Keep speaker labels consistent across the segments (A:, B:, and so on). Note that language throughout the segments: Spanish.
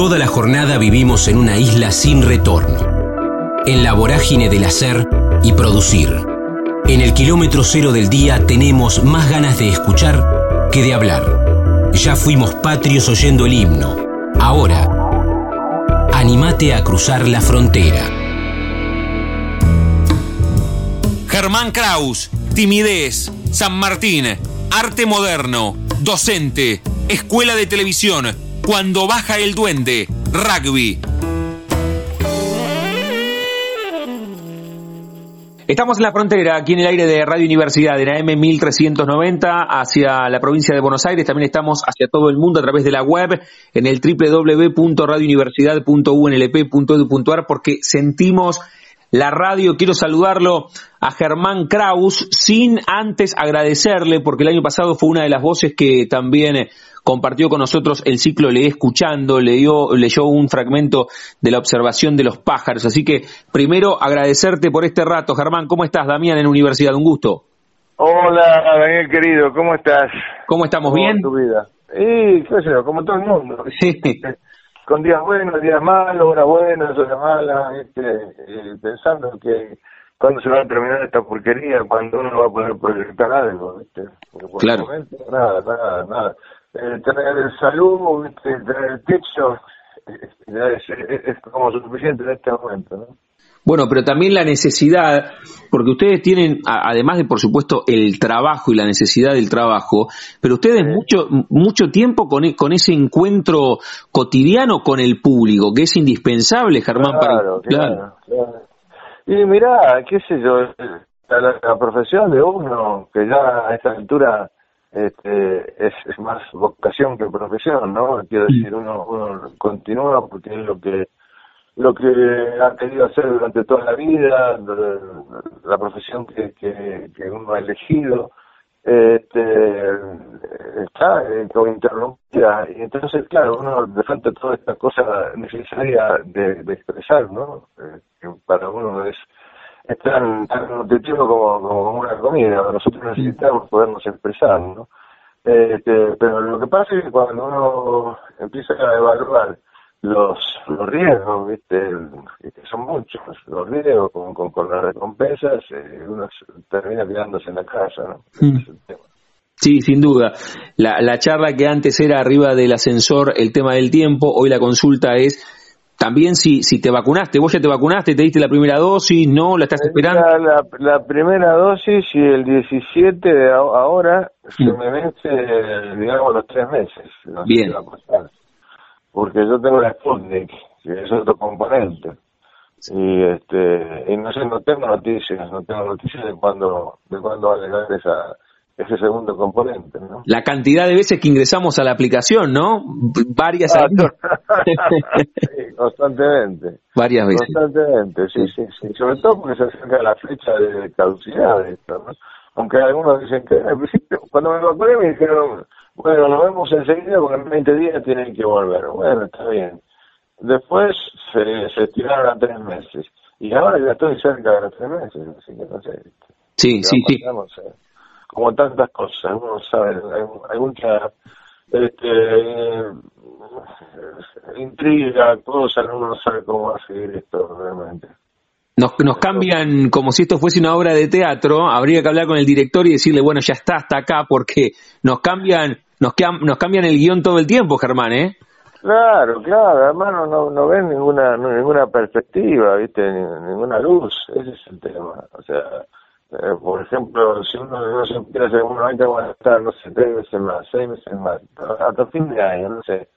A: Toda la jornada vivimos en una isla sin retorno, en la vorágine del hacer y producir. En el kilómetro cero del día tenemos más ganas de escuchar que de hablar. Ya fuimos patrios oyendo el himno. Ahora, animate a cruzar la frontera.
B: Germán Kraus, timidez, San Martín, arte moderno, docente, escuela de televisión, cuando baja el duende, rugby.
C: Estamos en la frontera, aquí en el aire de Radio Universidad, en AM 1390, hacia la provincia de Buenos Aires. También estamos hacia todo el mundo a través de la web, en el www.radiouniversidad.unlp.edu.ar, porque sentimos la radio. Quiero saludarlo a Germán Kraus, sin antes agradecerle, porque el año pasado fue una de las voces que también compartió con nosotros el ciclo Leí Escuchando, leyó, leyó un fragmento de la observación de los pájaros. Así que primero agradecerte por este rato. Germán, ¿cómo estás? Damián en Universidad, un gusto.
D: Hola, Daniel querido, ¿cómo estás?
C: ¿Cómo estamos? ¿Bien?
D: tu vida? Y, qué sé yo, como todo el mundo. Con días buenos, días malos, horas buenas, horas malas, este, eh, pensando que cuando se va a terminar esta porquería, cuando uno va a poder proyectar algo, ¿viste?
C: claro.
D: nada, nada, nada eh, tener salud, tener techo, es, es, como suficiente en este momento, ¿no?
C: Bueno, pero también la necesidad, porque ustedes tienen, además de por supuesto el trabajo y la necesidad del trabajo, pero ustedes mucho mucho tiempo con, con ese encuentro cotidiano con el público, que es indispensable, Germán.
D: Claro, claro, Y mirá, qué sé yo, la, la, profesión de uno, que ya a esta altura este, es, es, más vocación que profesión, ¿no? Quiero decir, uno, uno continúa porque es lo que lo que ha querido hacer durante toda la vida, la profesión que, que, uno ha elegido, este, está eh, como interrumpida. Y entonces, claro, uno de frente toda esta cosa necesaria de, expresar, ¿no? Eh, que para uno es es tan, tan nutritivo como, como una comida. Nosotros necesitamos podernos expresar, ¿no? Este, pero lo que pasa es que cuando uno empieza a evaluar los, los riesgos, ¿viste? que son muchos, los riesgos con, con, las recompensas, eh, uno termina quedándose en la casa, ¿no?
C: Mm. Sí, sin duda. La, la charla que antes era arriba del ascensor, el tema del tiempo, hoy la consulta es también si, si te vacunaste, vos ya te vacunaste, te diste la primera dosis, no, la estás esperando.
D: La, la, primera dosis y el 17 de ahora se mm. me vence, digamos, los tres meses.
C: Bien.
D: Porque yo tengo la Sputnik, que es otro componente. Y este y no sé, no tengo noticias, no tengo noticias de cuándo de cuándo va a llegar esa ese segundo componente, ¿no?
C: La cantidad de veces que ingresamos a la aplicación, ¿no? Varias
D: ah, sí, constantemente.
C: Varias veces.
D: Constantemente, sí, sí, sí. Sobre todo porque se acerca la fecha de caducidad de esto, ¿no? Aunque algunos dicen que al principio, cuando me vacuné me dijeron, bueno, lo vemos enseguida porque en 20 días tienen que volver. Bueno, está bien. Después se, se estiraron a tres meses. Y ahora ya estoy cerca de los tres meses, así que no sé.
C: Sí, sí, sí
D: como tantas cosas, uno sabe, hay, mucha este, intriga, cosas, uno no sabe cómo va a seguir esto realmente.
C: Nos, nos cambian como si esto fuese una obra de teatro, habría que hablar con el director y decirle, bueno, ya está, hasta acá, porque nos cambian, nos, nos cambian el guion todo el tiempo, Germán, ¿eh?
D: Claro, claro, hermano, no, no ven ninguna, ninguna perspectiva, ¿viste? ninguna luz, ese es el tema, o sea, eh, por ejemplo, si uno no se quiere hacer uno va a estar, no sé, tres veces más, seis meses más, hasta fin de año, no sé.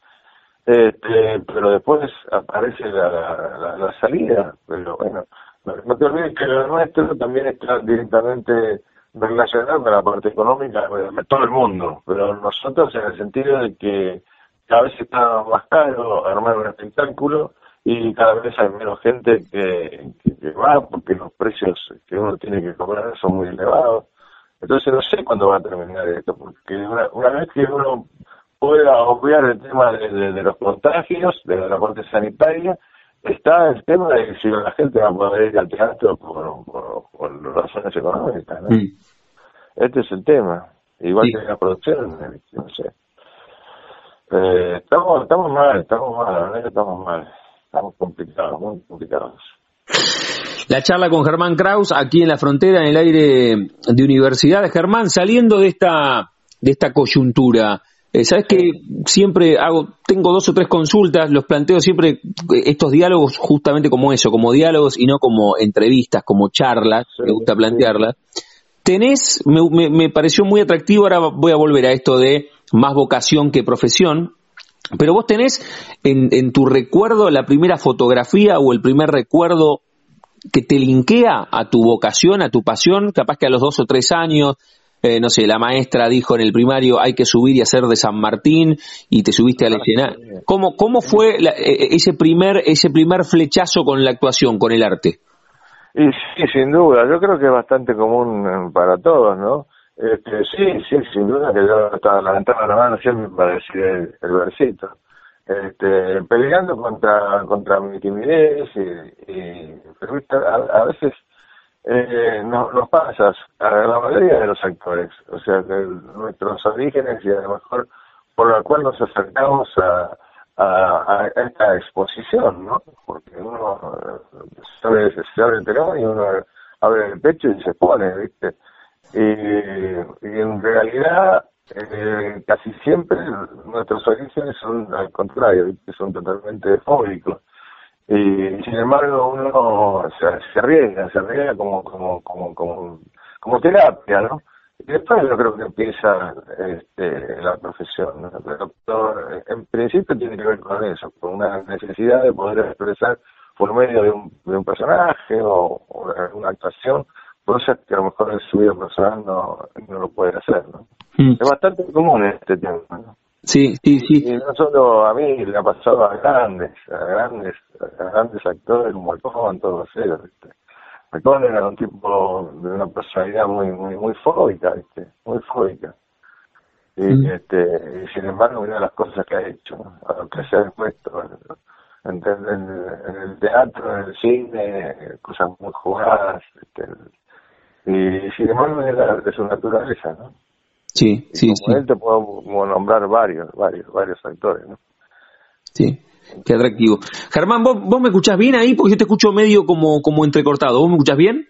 D: Este, pero después aparece la, la, la, salida, pero bueno, no, te olvides que lo nuestro también está directamente relacionado con la parte económica de todo el mundo, pero nosotros en el sentido de que cada vez está más caro armar un espectáculo y cada vez hay menos gente que, que, va porque los precios que uno tiene que cobrar son muy elevados. Entonces no sé cuándo va a terminar esto, porque una, una vez que uno pueda obviar el tema de, de, los contagios, de la parte sanitaria, está el tema de si la gente va a poder ir al teatro por, por, razones económicas. ¿no? Mm. Este es el tema. Igual que la producción, no sé. Eh, estamos, estamos mal, estamos mal, la verdad que estamos mal. Estamos complicados, muy complicados.
C: La charla con Germán Kraus aquí en la frontera, en el aire de universidad. Germán, saliendo de esta, de esta coyuntura, eh, sabes que siempre hago, tengo dos o tres consultas, los planteo siempre estos diálogos justamente como eso, como diálogos y no como entrevistas, como charlas, me gusta plantearlas. Tenés, me, me, pareció muy atractivo, ahora voy a volver a esto de más vocación que profesión, pero vos tenés en, en tu recuerdo la primera fotografía o el primer recuerdo que te linkea a tu vocación, a tu pasión, capaz que a los dos o tres años, eh, no sé, la maestra dijo en el primario hay que subir y hacer de San Martín y te subiste al escenario. ¿Cómo, cómo fue eh, eh, ese primer ese primer flechazo con la actuación, con el arte?
D: Y sí, sin duda, yo creo que es bastante común para todos, ¿no? Este, sí, sí, sin duda que yo estaba levantando la mano siempre para decir el, versito. Este, peleando contra contra mi timidez y, y a, a veces eh, no, nos pasa a la mayoría de los actores, o sea, de nuestros orígenes y a lo mejor por lo cual nos acercamos a, a, esta exposición, ¿no? Porque uno se abre, se abre el telón y uno abre el pecho y se pone, ¿viste? Y en realidad eh, casi siempre nuestros orígenes son al contrario, son totalmente fóbicos y sin embargo uno se, se arriesga, se arriesga como, como, como, como, como terapia, ¿no? Y después yo creo que empieza este, la profesión. El doctor, en principio tiene que ver con eso, con una necesidad de poder expresar por medio de un, de un personaje o, o una actuación cosas que a lo mejor en su vida personal no, no lo puede hacer. ¿no? Mm. Es bastante común este tema. ¿no?
C: Sí, sí, sí.
D: Y no solo a mí, le ha pasado a grandes, a grandes, a grandes actores como Alcón, todos ellos. ¿viste? Alcón era un tipo de una personalidad muy, muy, muy fóbica, ¿viste? Muy fóbica. Y, mm. este, y sin embargo, mira las cosas que ha hecho, a lo que se ha expuesto en, en, el teatro, en el cine, cosas muy jugadas, este, y sin embargo, es de su naturaleza, ¿no?
C: Sí, sí,
D: como él te puedo nombrar varios, varios, varios actores, ¿no?
C: Sí, qué atractivo. Germán, ¿vos, ¿vos me escuchás bien ahí? Porque yo te escucho medio como, como entrecortado. ¿Vos me escuchás bien?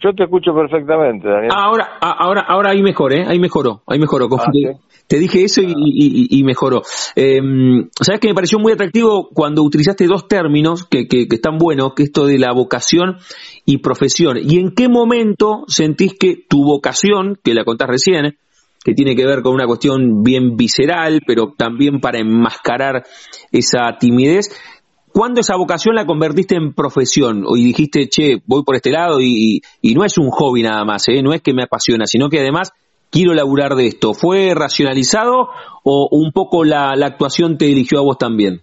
D: Yo te escucho perfectamente, Daniel.
C: Ah, ahora, ah, ahora, ahora ahí mejor, ¿eh? Ahí mejoró, ahí mejoró. Ah, te, dije eso y, y, mejoró. Eh, ¿Sabes que me pareció muy atractivo cuando utilizaste dos términos que, que, que, están buenos, que esto de la vocación y profesión? ¿Y en qué momento sentís que tu vocación, que la contás recién, que tiene que ver con una cuestión bien visceral, pero también para enmascarar esa timidez. ¿Cuándo esa vocación la convertiste en profesión? Y dijiste, che, voy por este lado y, y no es un hobby nada más, ¿eh? no es que me apasiona, sino que además quiero laburar de esto. ¿Fue racionalizado o un poco la, la actuación te eligió a vos también?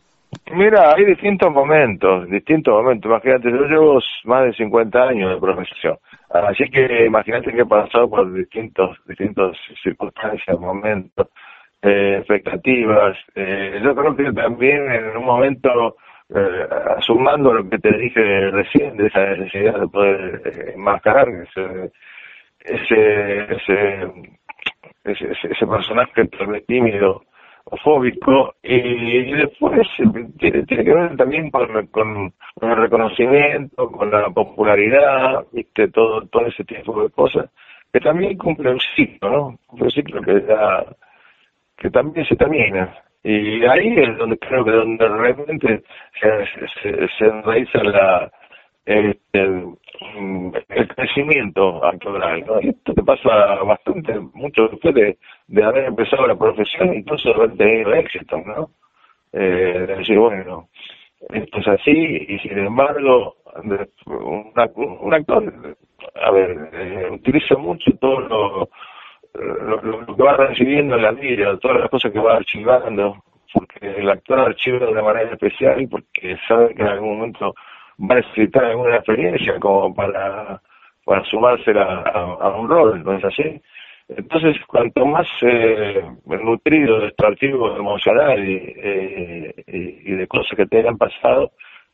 D: Mira, hay distintos momentos, distintos momentos. Imagínate, yo llevo más de 50 años de profesión. Así que imagínate que he pasado por distintos, distintos circunstancias, momentos, eh, expectativas. Eh, yo creo que también en un momento, eh, sumando lo que te dije recién, de esa necesidad de poder eh, enmascarar ese, ese, ese, ese, ese personaje tímido, fóbico y, después tiene, tiene, que ver también con, el reconocimiento, con la popularidad, viste todo todo ese tipo de cosas que también cumple un ciclo, ¿no? Un ciclo que ya que también se termina y ahí es donde creo que donde realmente se, se, se enraiza la el, crecimiento actoral. ¿no? esto te pasa bastante, mucho después de, de haber empezado la profesión, incluso haber tenido éxito, ¿no? Eh, de decir, bueno, esto es así, y sin embargo, un, un actor, a ver, eh, utiliza mucho todo lo, lo, que va recibiendo en la vida, todas las cosas que va archivando, porque el actor archiva de una manera especial porque sabe que en algún momento va a necesitar alguna experiencia como para, para sumarse a, un rol, ¿no es así? Entonces, cuanto más eh, nutrido de archivo emocional eh, y, y, de cosas que te hayan pasado,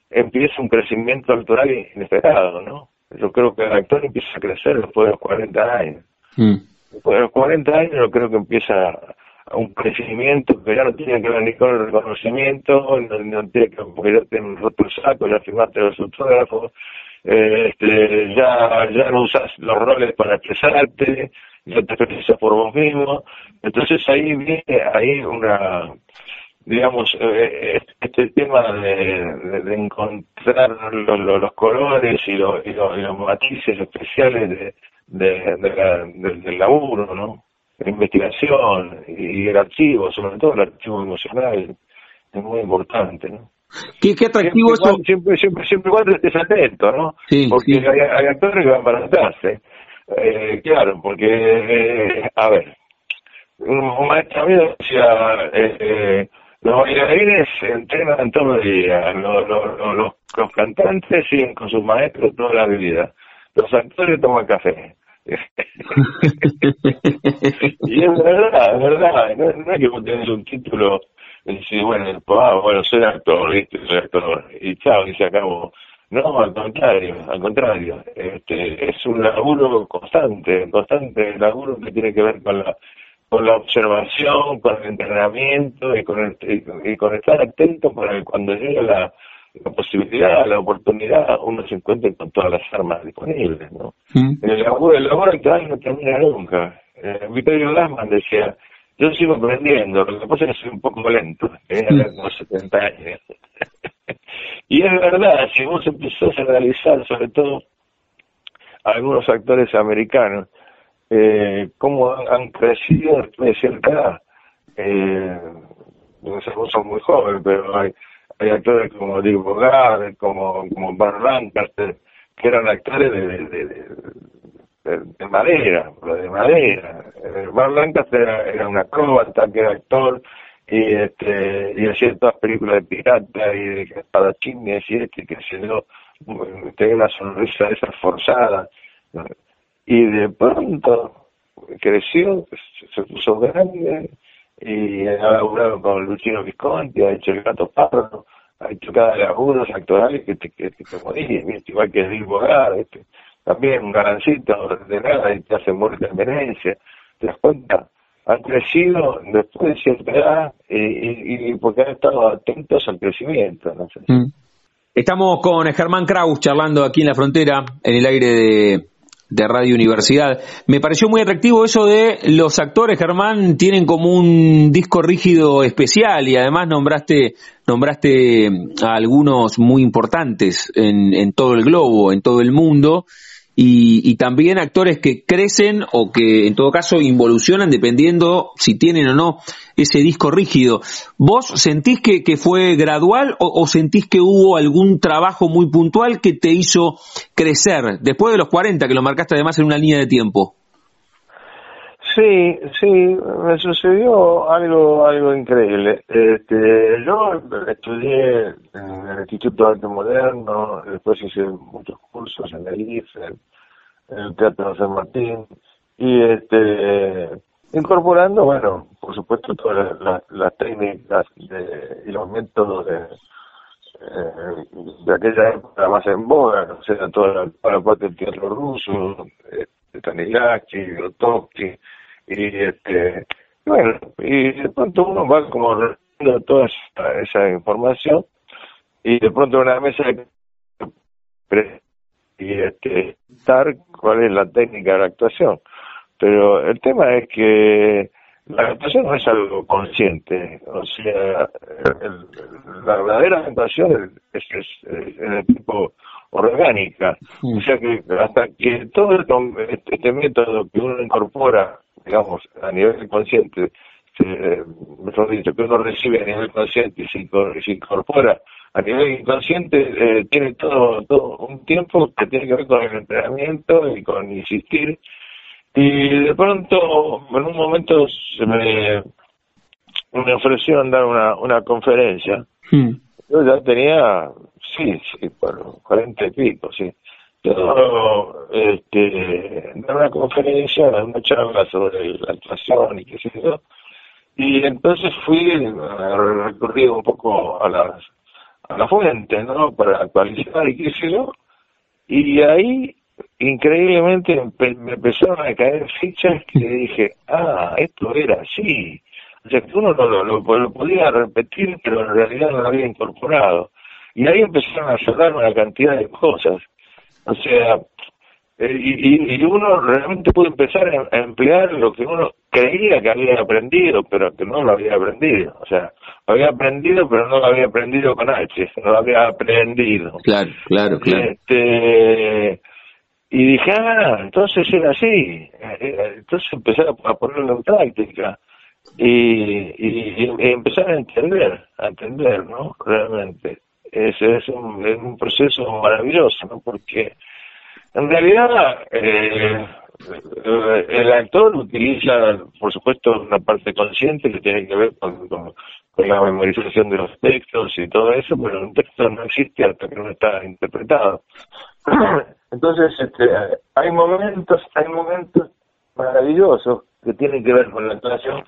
D: empieza un crecimiento actoral inesperado, ¿no? Yo creo que el actor empieza a crecer después de los 40 años. Mm. De los 40 años creo que empieza un crecimiento que ya no tiene que ver ni con el reconocimiento, no, tiene que porque ya te roto saco, ya firmaste los autógrafos, eh, este, ya, ya no usas los roles para expresarte, ya te expresas por vos mismo. Entonces ahí viene ahí una, digamos, eh, este tema de, de, encontrar los, los, colores y los, y los, matices especiales de, de, del laburo, ¿no? La investigación y el archivo, sobre todo el archivo emocional, es muy importante, ¿no?
C: ¿Qué, qué atractivo
D: siempre? Siempre, siempre, siempre cuando estés atento, ¿no? Sí, porque Hay, hay, actores que van para atrás, eh, claro, porque, eh, a ver, un, maestro mío decía, eh, los bailarines entrenan todo el día, los, los, los, cantantes siguen con sus maestros toda la vida, los actores toman café. y es verdad, es verdad, no, es que vos tenés un título y decís, bueno, ah, bueno, soy actor, ¿viste? soy actor, y chao, y se acabó. No, al contrario, al contrario, este, es un laburo constante, constante laburo que tiene que ver con la con la observación, con el entrenamiento y con, el, y, con estar atento para que cuando llegue la, posibilidad, la oportunidad, uno se encuentre con todas las armas disponibles, ¿no? El laburo, el laburo actual no termina nunca. Eh, Vittorio Lasman decía, yo sigo aprendiendo, lo que pasa es que soy un poco lento, tenía como 70 años. y es verdad, si vos empezás a realizar, sobre todo algunos actores americanos, eh, cómo han, crecido después de cierta edad. Eh, no sé, vos sos muy joven, pero hay, hay actores como Dick Bogart, como, como Bar Lancaster, que eran actores de, de, de, de madera, de madera. Eh, Bar Lancaster era, era un acróbata, que era actor, y este y hacía todas películas de pirata y de espadachines y este que se dio tenía una sonrisa esa forzada y de pronto creció, se puso grande y ha laburado con Luchino Visconti, ha hecho el gato pardo, ha hecho cada de agudos actorales que te, que, te morís, igual que Edil Bogar, este, también un garancito de nada y te hace muerte en Venecia, ¿te das cuenta? Han crecido después de cierta edad y, y, porque han estado atentos al crecimiento. ¿no? Mm.
C: Estamos con Germán Kraus charlando aquí en la frontera, en el aire de de Radio Universidad. Me pareció muy atractivo eso de los actores, Germán, tienen como un disco rígido especial y además nombraste, nombraste a algunos muy importantes en, en todo el globo, en todo el mundo y, también actores que crecen o que en todo caso involucionan dependiendo si tienen o no ese disco rígido. ¿Vos sentís que, que fue gradual o, sentís que hubo algún trabajo muy puntual que te hizo crecer después de los 40, que lo marcaste además en una línea de tiempo?
D: Sí, sí, me sucedió algo algo increíble. Este, yo estudié en el Instituto de Arte Moderno, después hice muchos cursos en el IFE, en el Teatro San Martín, y este incorporando, bueno, por supuesto, todas las, técnicas y los métodos de, eh, de aquella época más en boga, o sea, toda la, toda la parte del teatro ruso, de Stanislavski, Grotowski, y este bueno y de pronto uno va como recibiendo toda esa, información y de pronto una mesa de y este estar cuál es la técnica de la actuación. Pero el tema es que la actuación no es algo consciente o sea la verdadera actuación es, es, es, el tipo orgánica. O sea que hasta que todo este, este método que uno incorpora digamos, a nivel consciente, mejor dicho, que uno recibe a nivel consciente y se, incorpora a nivel inconsciente, eh, tiene todo, todo un tiempo que tiene que ver con el entrenamiento y con insistir. Y de pronto, en un momento, se me, me ofrecieron dar una, una conferencia. Hmm. Yo ya tenía, sí, sí, por cuarenta y pico, sí yo este, dar una conferencia, una charla sobre la actuación y qué sé yo, y entonces fui a recorrer un poco a las a la fuente, ¿no? Para actualizar y qué sé yo, y ahí increíblemente me empezaron a caer fichas que dije, ah, esto era así, O sea, que uno lo, lo, podía repetir, pero en realidad no lo había incorporado. Y ahí empezaron a cerrar una cantidad de cosas. O sea, eh, y, y, uno realmente pudo empezar a, emplear lo que uno creía que había aprendido, pero que no lo había aprendido. O sea, lo había aprendido, pero no lo había aprendido con H, no lo había aprendido.
C: Claro, claro, claro.
D: Este, y dije, ah, entonces era así. Eh, eh, entonces empecé a ponerlo en práctica y, y, empezar a entender, a entender, ¿no? Realmente. Es, es, un, es un proceso maravilloso, ¿no? Porque en realidad eh, el actor utiliza, por supuesto, una parte consciente que tiene que ver con, con, la memorización de los textos y todo eso, pero un texto no existe hasta que no está interpretado. Entonces, este, hay momentos, hay momentos maravillosos que tienen que ver con la actuación,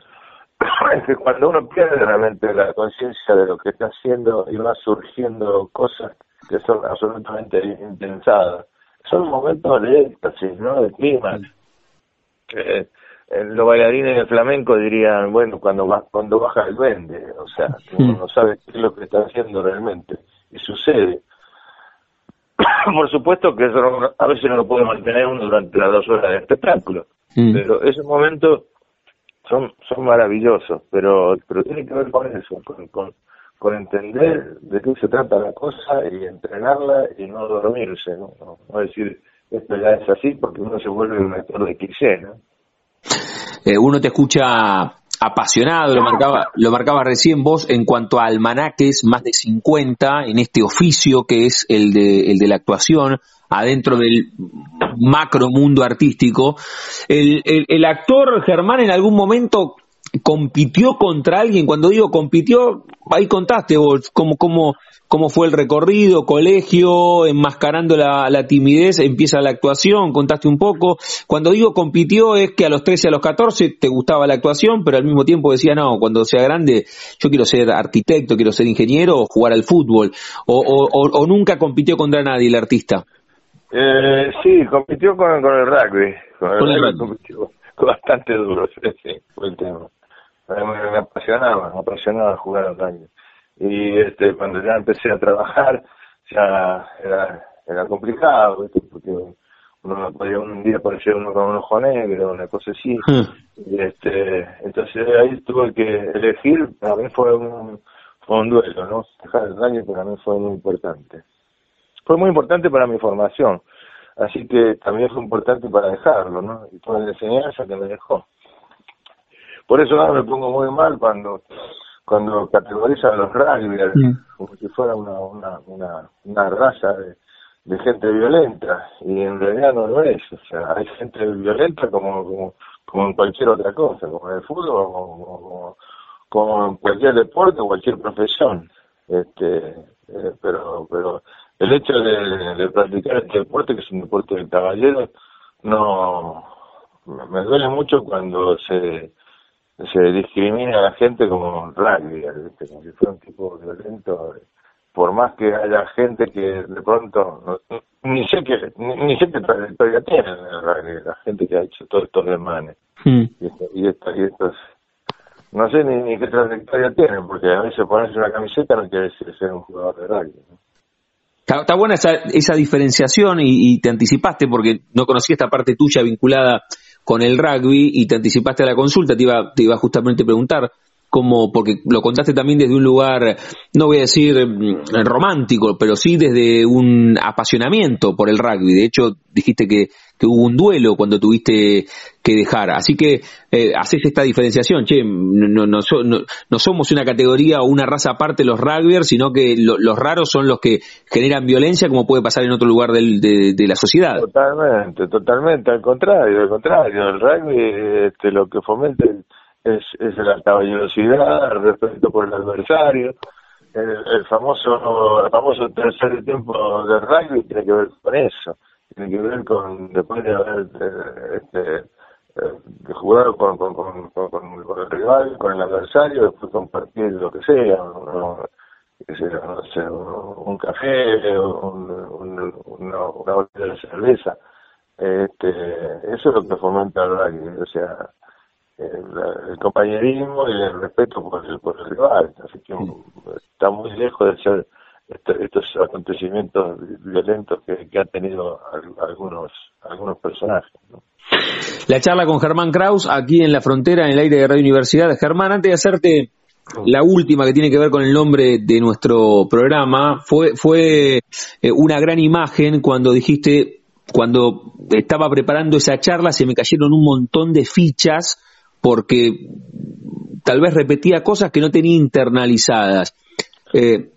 D: cuando uno pierde realmente la conciencia de lo que está haciendo y va surgiendo cosas que son absolutamente intensadas, son momentos de éxtasis, ¿no? De clima. Que los bailarines de flamenco dirían, bueno, cuando va, cuando baja el duende, o sea, uno no sabe qué es lo que está haciendo realmente, y sucede. Por supuesto que eso a veces no lo puede mantener uno durante las dos horas de espectáculo, mm. pero esos momentos son son maravillosos, pero pero tiene que ver con eso, con, con, con entender de qué se trata la cosa y entrenarla y no dormirse, no, no, decir esto ya es así porque uno se vuelve un actor de ¿no?
C: Eh, uno te escucha apasionado, lo marcaba, lo marcaba recién vos en cuanto a almanaques, más de 50 en este oficio que es el de, el de la actuación, adentro del macro mundo artístico. El, el, el actor Germán en algún momento compitió contra alguien, cuando digo compitió, ahí contaste vos cómo, cómo, cómo fue el recorrido, colegio, enmascarando la, la, timidez, empieza la actuación, contaste un poco. Cuando digo compitió es que a los 13, a los 14 te gustaba la actuación, pero al mismo tiempo decía, no, cuando sea grande yo quiero ser arquitecto, quiero ser ingeniero o jugar al fútbol. O, o, o, nunca compitió contra nadie el artista.
D: Eh, sí, compitió con, con el rugby. Con el, rugby, compitió bastante duro, sí, fue el tema me, apasionaba, me apasionaba jugar al rugby. Y este, cuando ya empecé a trabajar, ya era, era complicado, porque uno podía un día aparecer uno con un ojo negro, una cosa así. Hmm. Y este, entonces ahí tuve que elegir, para mí fue un, fue un duelo, ¿no? Dejar el rugby para mí fue muy importante. Fue muy importante para mi formación, así que también fue importante para dejarlo, ¿no? Y toda la enseñanza que me dejó. Por eso ahora me pongo muy mal cuando cuando categorizan los rugby como si fuera una, una, una, una raza de, de gente violenta y en realidad no lo es. O sea, hay gente violenta como, como, como en cualquier otra cosa, como en el fútbol, como, como, en cualquier deporte o cualquier profesión. Este, eh, pero, pero el hecho de, de, practicar este deporte, que es un deporte de caballero, no me duele mucho cuando se se discrimina a la gente como rugby, como si fuera un tipo violento, por más que haya gente que de pronto, ni sé que ni, sé qué trayectoria tiene la gente que ha hecho todos estos demanes. Hmm. Y, esto, y, estos, no sé ni, ni, qué trayectoria tienen, porque a veces ponerse una camiseta no quiere decir ser un jugador de rugby.
C: Está, buena esa, esa diferenciación y, y, te anticipaste porque no conocía esta parte tuya vinculada con el rugby y te anticipaste a la consulta, te iba, te iba justamente a preguntar cómo, porque lo contaste también desde un lugar, no voy a decir mm, romántico, pero sí desde un apasionamiento por el rugby. De hecho, dijiste que que hubo un duelo cuando tuviste que dejar. Así que eh, haces esta diferenciación, che, no, no, no, somos una categoría o una raza aparte los rugbyers, sino que los raros son los que generan violencia como puede pasar en otro lugar del, de, la sociedad.
D: Totalmente, totalmente, al contrario, al contrario, el rugby este, lo que fomenta es, es la caballerosidad, el respeto por el adversario, el, famoso el famoso tercer tiempo del rugby tiene que ver con eso tiene que ver con, después de haber eh, este, eh, jugado con, con, con, con, el rival, con el adversario, después compartir lo que sea, que sea no sé, un café, un, una, una botella de cerveza. Este, eso es lo que fomenta el rugby, o sea, el compañerismo y el respeto por el, por el rival. Así que está muy lejos de ser estos acontecimientos violentos que, que han tenido algunos algunos personajes.
C: La charla con Germán Kraus aquí en la frontera, en el aire de Radio Universidad. Germán, antes de hacerte la última que tiene que ver con el nombre de nuestro programa, fue, fue eh, una gran imagen cuando dijiste, cuando estaba preparando esa charla, se me cayeron un montón de fichas porque tal vez repetía cosas que no tenía internalizadas. Eh,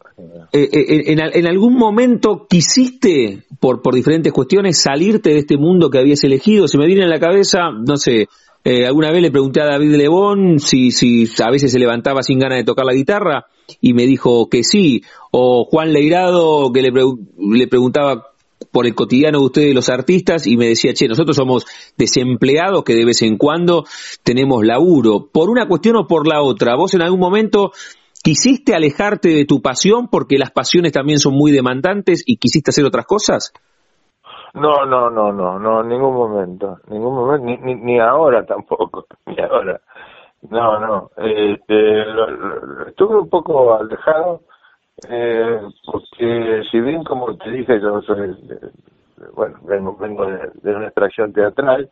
C: eh, eh, en, algún momento quisiste, por, diferentes cuestiones, salirte de este mundo que habías elegido? Se me viene en la cabeza, no sé, alguna vez le pregunté a David Lebón si, si a veces se levantaba sin ganas de tocar la guitarra y me dijo que sí. O Juan Leirado que le preguntaba por el cotidiano de ustedes los artistas y me decía, che, nosotros somos desempleados que de vez en cuando tenemos laburo. Por una cuestión o por la otra, vos en algún momento ¿Quisiste alejarte de tu pasión porque las pasiones también son muy demandantes y quisiste hacer otras cosas?
D: No, no, no, no, no, en ningún momento, ningún momento, ni, ni, ahora tampoco, ni ahora. No, no, este, estuve un poco alejado, eh, porque si bien como te dije, yo soy, bueno, vengo, vengo de, una extracción teatral,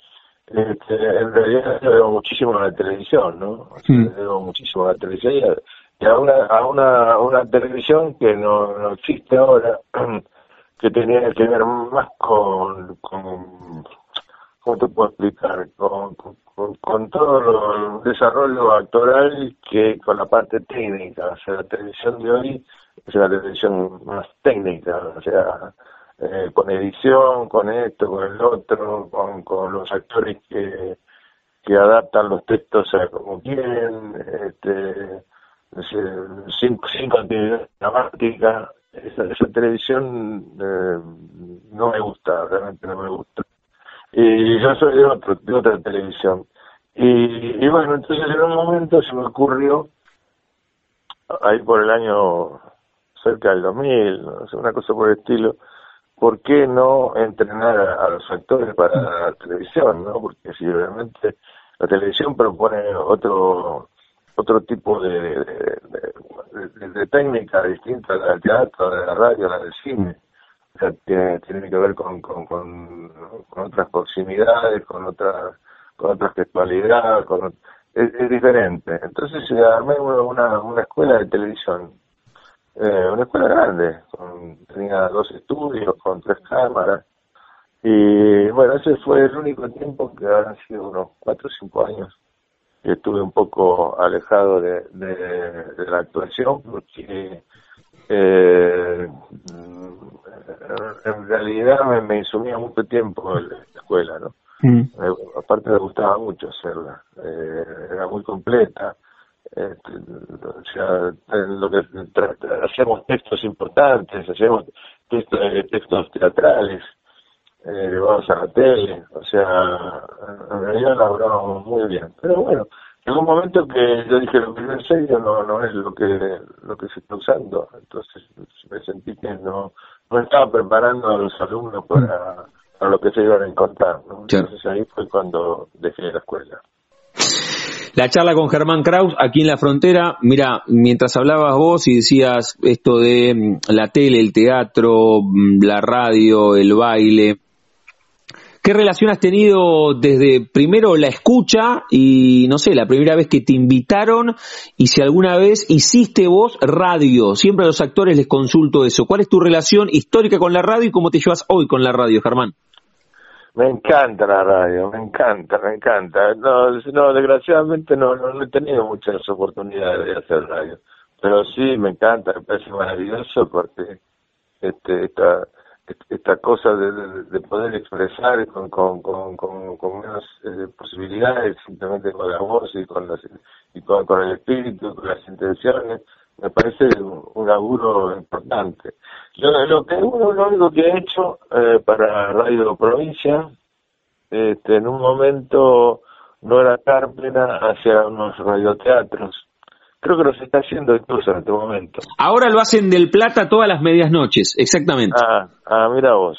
D: este, en realidad debo muchísimo a la televisión, ¿no? Hmm. Debo muchísimo a la televisión y y a una, a una, una televisión que no, no existe ahora, que tenía que ver más con, con ¿cómo te puedo explicar? Con, con, todo el desarrollo actoral que con la parte técnica. O sea, la televisión de hoy es una televisión más técnica, o sea, eh, con edición, con esto, con el otro, con, con los actores que, que adaptan los textos a como quieren, este, sin, sin continuidad dramática. Esa, esa televisión eh, no me gusta, realmente no me gusta. Y yo soy de, otro, de otra televisión. Y, y bueno, entonces en un momento se me ocurrió, ahí por el año cerca del 2000, no sé, una cosa por el estilo, ¿por qué no entrenar a, los actores para la televisión? no Porque si realmente la televisión propone otro otro tipo de, de, técnica distinta al teatro, de la radio, a la del cine. O sea, tiene, tiene que ver con, con, con, otras proximidades, con otras con otra textualidad, con, es, diferente. Entonces se armé una, una escuela de televisión, eh, una escuela grande, con, tenía dos estudios, con tres cámaras, y bueno, ese fue el único tiempo que han sido unos cuatro o cinco años estuve un poco alejado de, de, la actuación porque eh, en realidad me, me insumía mucho tiempo en la escuela, ¿no? Mm. aparte me gustaba mucho hacerla, eh, era muy completa. Este, o sea, lo que hacíamos textos importantes, hacíamos textos, textos teatrales, eh, a la tele, o sea, en realidad laburábamos muy bien. Pero bueno, llegó un momento que yo dije, lo que yo en serio no, no es lo que, lo que se está usando, entonces me sentí que no, no estaba preparando a los alumnos para, para lo que se iban a encontrar, entonces ahí fue cuando dejé la escuela.
C: La charla con Germán Kraus aquí en la frontera, mira, mientras hablabas vos y decías esto de mm, la tele, el teatro, mm, la radio, el baile, ¿Qué relación has tenido desde primero la escucha y no sé, la primera vez que te invitaron y si alguna vez hiciste vos radio? Siempre a los actores les consulto eso. ¿Cuál es tu relación histórica con la radio y cómo te llevas hoy con la radio, Germán?
D: Me encanta la radio, me encanta, me encanta. No, no desgraciadamente no, no, he tenido muchas oportunidades de hacer radio, pero sí me encanta, me parece maravilloso porque este, esta, esta cosa de, poder expresar con, con, con, con, menos eh, posibilidades, simplemente con la voz y con, y con, el espíritu, con las intenciones, me parece un, un laburo importante. Yo, lo que uno, lo único que he hecho eh, para Radio Provincia, este, en un momento no era Carpena hacia unos radioteatros Creo que lo se está haciendo incluso en este momento.
C: Ahora lo hacen del Plata todas las medias noches, exactamente.
D: Ah, ah mira vos.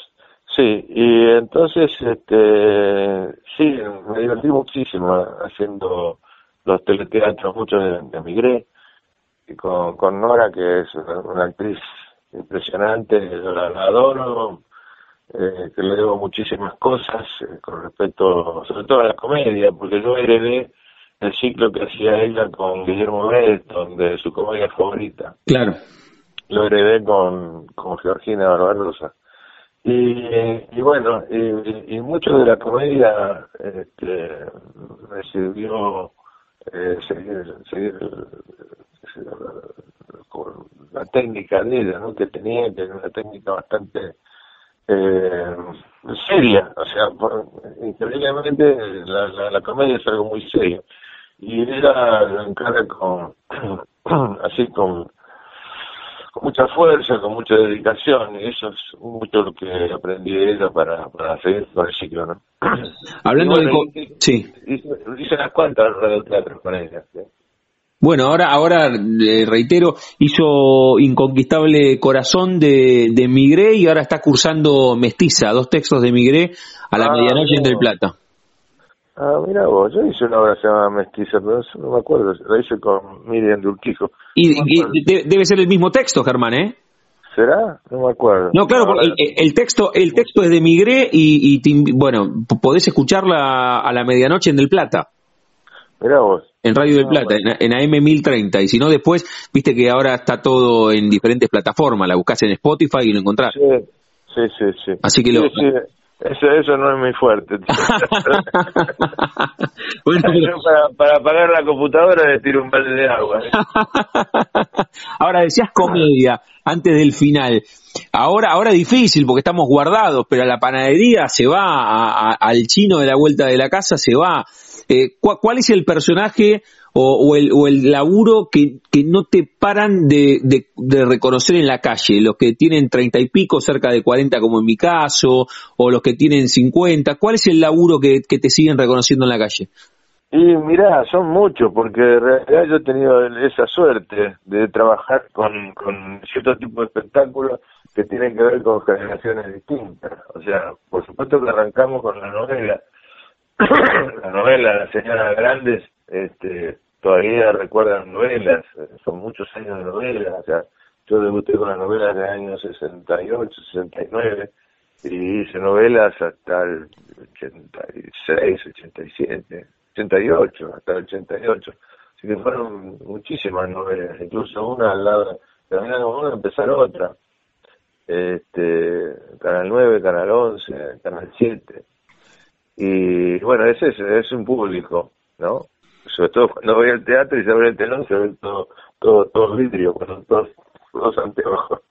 D: Sí, y entonces, este, sí, me divertí muchísimo haciendo los teleteatros, muchos de, de Migré, y con, con Nora, que es una actriz impresionante, yo la, adoro, eh, que le debo muchísimas cosas eh, con respecto, sobre todo a la comedia, porque yo heredé el ciclo que hacía ella con Guillermo Benton, de su comedia favorita.
C: Claro.
D: Lo heredé con, con Georgina Barbarosa. Y, y bueno, y, y, mucho de la comedia este, me sirvió eh, seguir, seguir con la técnica de ella, ¿no? que tenía, que una técnica bastante eh, seria, o sea, increíblemente la, la, la, comedia es algo muy serio. Y ella lo encarga con, así con, con mucha fuerza, con mucha dedicación, y eso es mucho lo que aprendí de ella para, para seguir con el ciclo, ¿no?
C: Hablando de... sí.
D: Hice, hice unas cuantas teatro con ella, ¿sí?
C: Bueno, ahora, ahora reitero, hizo Inconquistable Corazón de, de Migré y ahora está cursando Mestiza, dos textos de Migré a la
D: Ah,
C: medianoche en. Del Plata.
D: Ah, mira vos, yo hice una obra que se llama Mestiza, pero no me acuerdo, la hice con Miriam de Urquijo.
C: Y,
D: No
C: y de- debe ser el mismo texto, Germán, ¿eh?
D: ¿Será? No me acuerdo.
C: No, claro, porque el, el texto el texto es de Migré y, y te invi- bueno, podés escucharla a la medianoche en Del Plata,
D: Mirá vos.
C: en Radio Del
D: Ah,
C: Plata, en, AM 1030. Y si no, después, viste que ahora está todo en diferentes plataformas, la buscás en Spotify y lo encontrás.
D: Sí, sí, sí. sí.
C: Así que
D: Sí,
C: lo-
D: sí, Eso, eso no es muy fuerte.
C: bueno, pero-
D: Yo para, para apagar la computadora le tiro un balde de agua. ¿eh?
C: ahora decías comedia antes del final. Ahora, ahora es difícil porque estamos guardados, pero a la panadería se va, a- a- al chino de la vuelta de la casa se va. Eh, ¿cu- ¿Cuál es el personaje o, el, o el laburo que, que no te paran de, de- de reconocer en la calle? Los que tienen treinta y pico, cerca de cuarenta como en mi caso, o los que tienen cincuenta. ¿Cuál es el laburo que, que te siguen reconociendo en la calle?
D: Y mirá, son muchos, porque en realidad yo he tenido esa suerte de trabajar con, con cierto tipo de espectáculos que tienen que ver con generaciones distintas. O sea, por supuesto que arrancamos con la novela. la novela, La Señora Grandes, este, todavía recuerdan novelas, son muchos años de novelas. O sea, yo debuté con las novelas de años 68, 69 y hice novelas hasta el 86, 87, 88, hasta el 88. Así que fueron muchísimas novelas, incluso una al lado, terminaron una, empezar otra. Este, Canal 9, Canal 11, Canal 7. Y bueno, ese es, es un público, ¿no? Sobre todo cuando voy al teatro y se abre el telón, se ve todo, todo, todo vidrio, con todos, todos anteojos.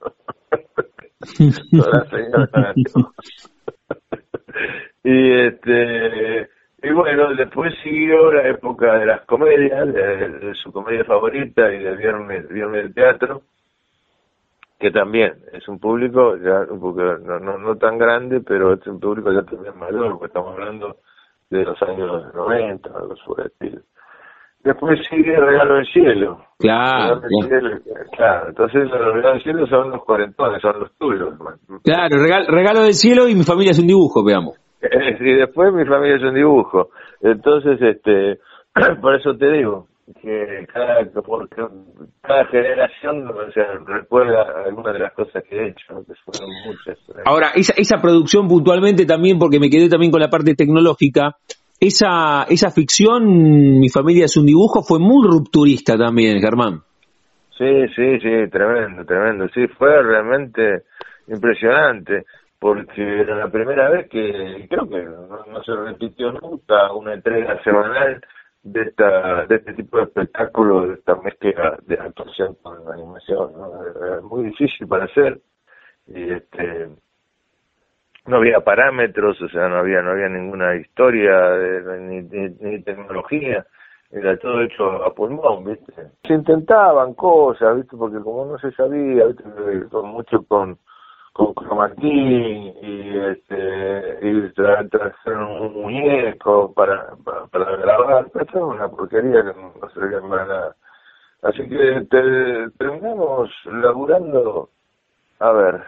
D: Todas las anteojos. y este y bueno después siguió la época de las comedias de, de su comedia favorita y del viernes viernes del teatro que también es un público ya un poco no, no no tan grande pero es un público ya también mayor porque estamos hablando de los años 90 algo por el estilo después sigue Regalo del Cielo
C: Claro,
D: Regalo del Cielo, claro entonces los Regalos del Cielo son los cuarentones son los tuyos
C: claro, regal- regalo del cielo y mi familia es un dibujo, veamos.
D: y después mi familia es un dibujo. Entonces, este, por eso te digo que cada, porque cada generación o sea, recuerda algunas de las cosas que he hecho, que fueron muchas.
C: Ahora, esa, esa producción puntualmente también, porque me quedé también con la parte tecnológica, esa, esa ficción, mi familia es un dibujo, fue muy rupturista también, Germán.
D: Sí, sí, sí, tremendo, tremendo. Sí, fue realmente impresionante, porque era la primera vez que creo que no, se repitió nunca una entrega semanal de esta de este tipo de espectáculo, de esta mezcla de actuación con animación. ¿no? Era muy difícil para hacer y este no había parámetros, o sea, no había no había ninguna historia de- ni, ni, tecnología era todo hecho a pulmón, ¿viste? Se intentaban cosas, ¿viste? Porque como no se sabía, ¿viste? Con mucho con con cromatín y este y tra- un muñeco para, para, para grabar, pero esto era una porquería que no servía para nada. Así que te- terminamos laburando, a ver,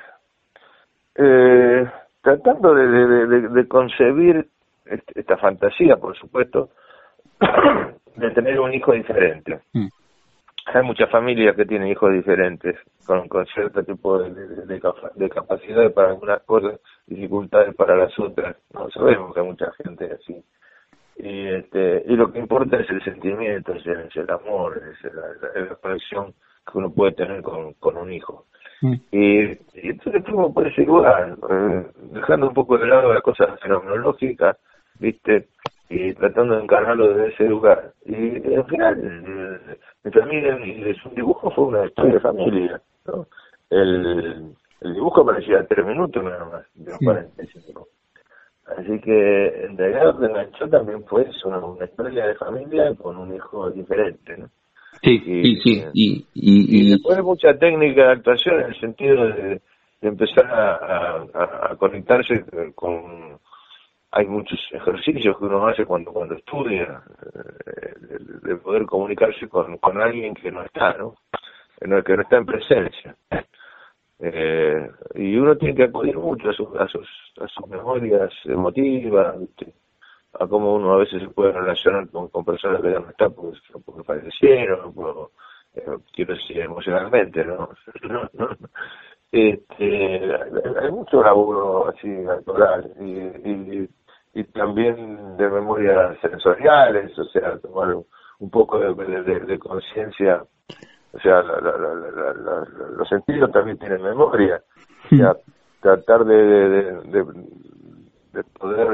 D: eh, tratando de, concebir esta fantasía, por supuesto, de tener un hijo diferente. Mm. Hay muchas familias que tienen hijos diferentes, con, con cierto tipo de, de, capacidades para algunas cosas, dificultades para las otras. No sabemos que hay mucha gente así. Y, este, y lo que importa es el sentimiento, es el, amor, es la, conexión que uno puede tener con, con un hijo. Mm. Y, y, entonces por ese lugar, eh, dejando un poco de lado las cosas fenomenológicas, ¿viste? y tratando de encargarlo desde ese lugar. Y al final, mi familia su dibujo fue una historia de familia. ¿no? El, el dibujo parecía tres minutos nada más, de los 45. Así que en realidad lo que enganchó también fue eso, una, historia de familia con un hijo diferente. ¿no?
C: Sí, y, sí,
D: Y, y, después mucha técnica de actuación en el sentido de, empezar a, a conectarse con hay muchos ejercicios que uno hace cuando cuando estudia eh, de, poder comunicarse con, con alguien que no está no que no, está en presencia. Eh, y uno tiene que acudir mucho a sus a sus a sus memorias emotivas a cómo uno a veces se puede relacionar con, con personas que ya no están porque, porque fallecieron eh, quiero decir emocionalmente no, Este, hay mucho laburo así natural y, y, y también de memorias sensoriales, o sea, tomar un poco de, conciencia, o sea, los sentidos también tienen memoria, o sea, tratar de, de, poder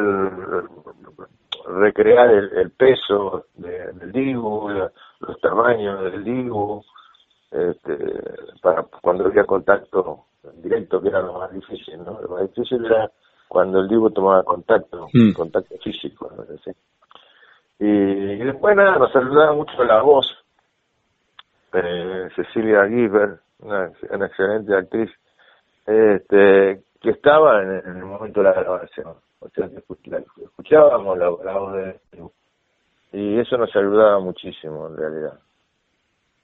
D: recrear el, peso del dibu, los tamaños del dibu, este, para cuando había contacto directo, que era lo más difícil, ¿no? Lo más difícil era cuando el Divo tomaba contacto, mm. contacto físico. Y, después nada, nos saludaba mucho la voz, eh, Cecilia Giver, una, excelente actriz, este, que estaba en, el momento de la grabación. O sea, escuchábamos la, voz de y eso nos ayudaba muchísimo en realidad.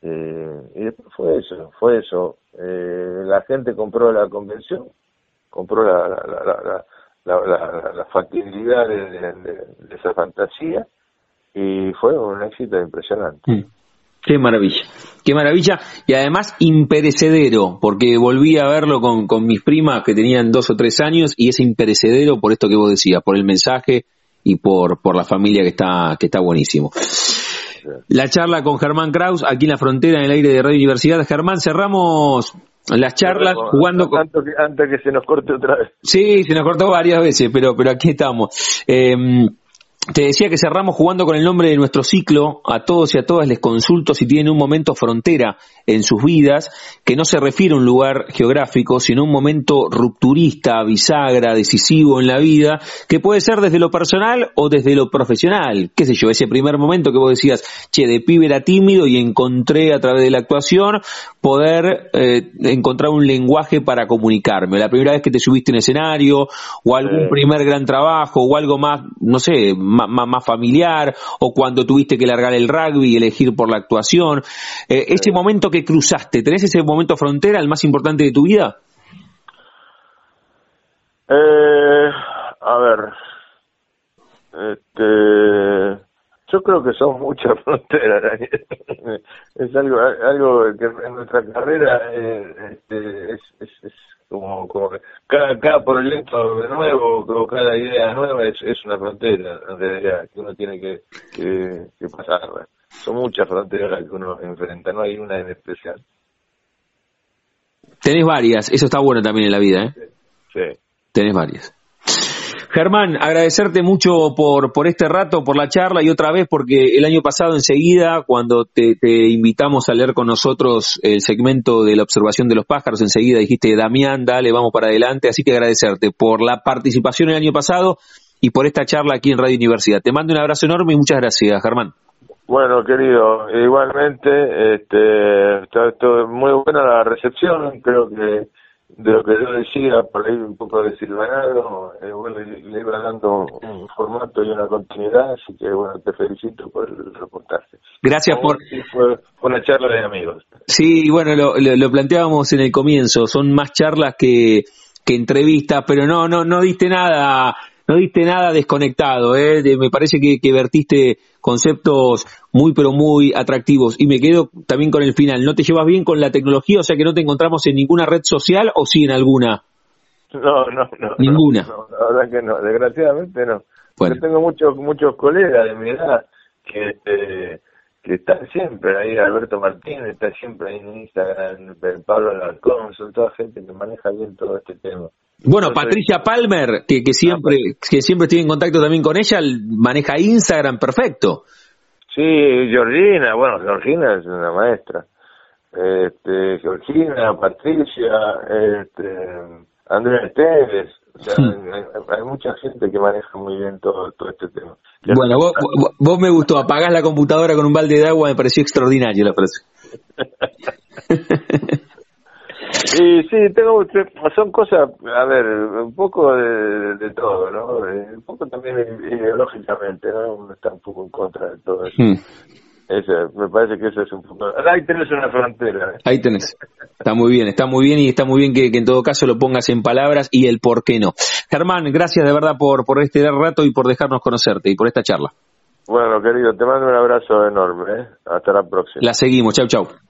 D: Eh, y después fue eso, fue eso. Eh, la gente compró la convención, compró la, la, la, la, factibilidad de, esa fantasía y fue un éxito impresionante.
C: Qué maravilla, qué maravilla y además imperecedero, porque volví a verlo con, con mis primas que tenían dos o tres años y es imperecedero por esto que vos decías, por el mensaje y por, por la familia que está, que está buenísimo. La charla con Germán Kraus aquí en la frontera en el aire de Radio Universidad. Germán, cerramos las charlas jugando
D: con... Antes que, antes que se nos corte otra vez.
C: Sí, se nos cortó varias veces, pero, pero aquí estamos. Eh, te decía que cerramos jugando con el nombre de nuestro ciclo. A todos y a todas les consulto si tienen un momento frontera en sus vidas, que no se refiere a un lugar geográfico, sino un momento rupturista, bisagra, decisivo en la vida, que puede ser desde lo personal o desde lo profesional. Qué sé yo, ese primer momento que vos decías, che, de pibe era tímido y encontré a través de la actuación poder eh, encontrar un lenguaje para comunicarme. La primera vez que te subiste en escenario, o algún primer gran trabajo, o algo más, no sé, más, familiar, o cuando tuviste que largar el rugby y elegir por la actuación. Eh, ese momento que cruzaste, ¿tenés ese momento frontera, el más importante de tu vida?
D: Eh, a ver, este, yo creo que son muchas fronteras, es algo, algo que en nuestra carrera eh, este, es, es como, como cada, cada proyecto nuevo o cada idea nueva es, es una frontera que uno tiene que, que, pasar. Son muchas fronteras que uno enfrenta, no hay una en especial.
C: Tenés varias, eso está bueno también en la vida, ¿eh?
D: Sí.
C: Tenés varias. Germán, agradecerte mucho por, por este rato, por la charla y otra vez porque el año pasado enseguida, cuando te, invitamos a leer con nosotros el segmento de la observación de los pájaros, enseguida dijiste, Damián, dale, vamos para adelante, así que agradecerte por la participación el año pasado y por esta charla aquí en Radio Universidad. Te mando un abrazo enorme y muchas gracias, Germán.
D: Bueno, querido, igualmente, este, está, muy buena la recepción, creo que de lo que yo decía, por ahí un poco de silvanado, eh, bueno, le, iba dando un formato y una continuidad, así que bueno, te felicito por el reportaje.
C: Gracias por...
D: Fue, una charla de amigos.
C: Sí, bueno, lo, lo, planteábamos en el comienzo, son más charlas que que entrevistas, pero no, no, no diste nada, no diste nada desconectado, ¿eh? me parece que, que vertiste conceptos muy pero muy atractivos y me quedo también con el final. ¿No te llevas bien con la tecnología? O sea que no te encontramos en ninguna red social o sí en alguna.
D: No, no, no.
C: Ninguna.
D: la verdad que no, desgraciadamente no. Yo tengo muchos muchos colegas de mi edad que este, que están siempre ahí, Alberto Martínez está siempre ahí en Instagram, Pablo Alarcón, son toda gente que maneja bien todo este tema.
C: Bueno, Patricia Palmer, que, que siempre que siempre estoy en contacto también con ella, maneja Instagram perfecto.
D: Sí, Georgina, bueno, Georgina es una maestra. Este, Georgina, Patricia, este, Andrea Tevez, hmm. hay, mucha gente que maneja muy bien todo, todo este tema.
C: bueno, vos, vos, me gustó, apagás la computadora con un balde de agua, me pareció extraordinario la frase.
D: sí, sí, tengo, son cosas, a ver, un poco de, todo, ¿no? Un poco también ideológicamente, ¿no? Uno está un poco en contra de todo eso. Hmm me parece que eso es un poco... Ahí tenés una frontera. ¿eh?
C: Ahí tenés. Está muy bien, está muy bien y está muy bien que, en todo caso lo pongas en palabras y el por qué no. Germán, gracias de verdad por, por este rato y por dejarnos conocerte y por esta charla.
D: Bueno, querido, te mando un abrazo enorme. ¿eh? Hasta la próxima.
C: La seguimos. Chau, chau.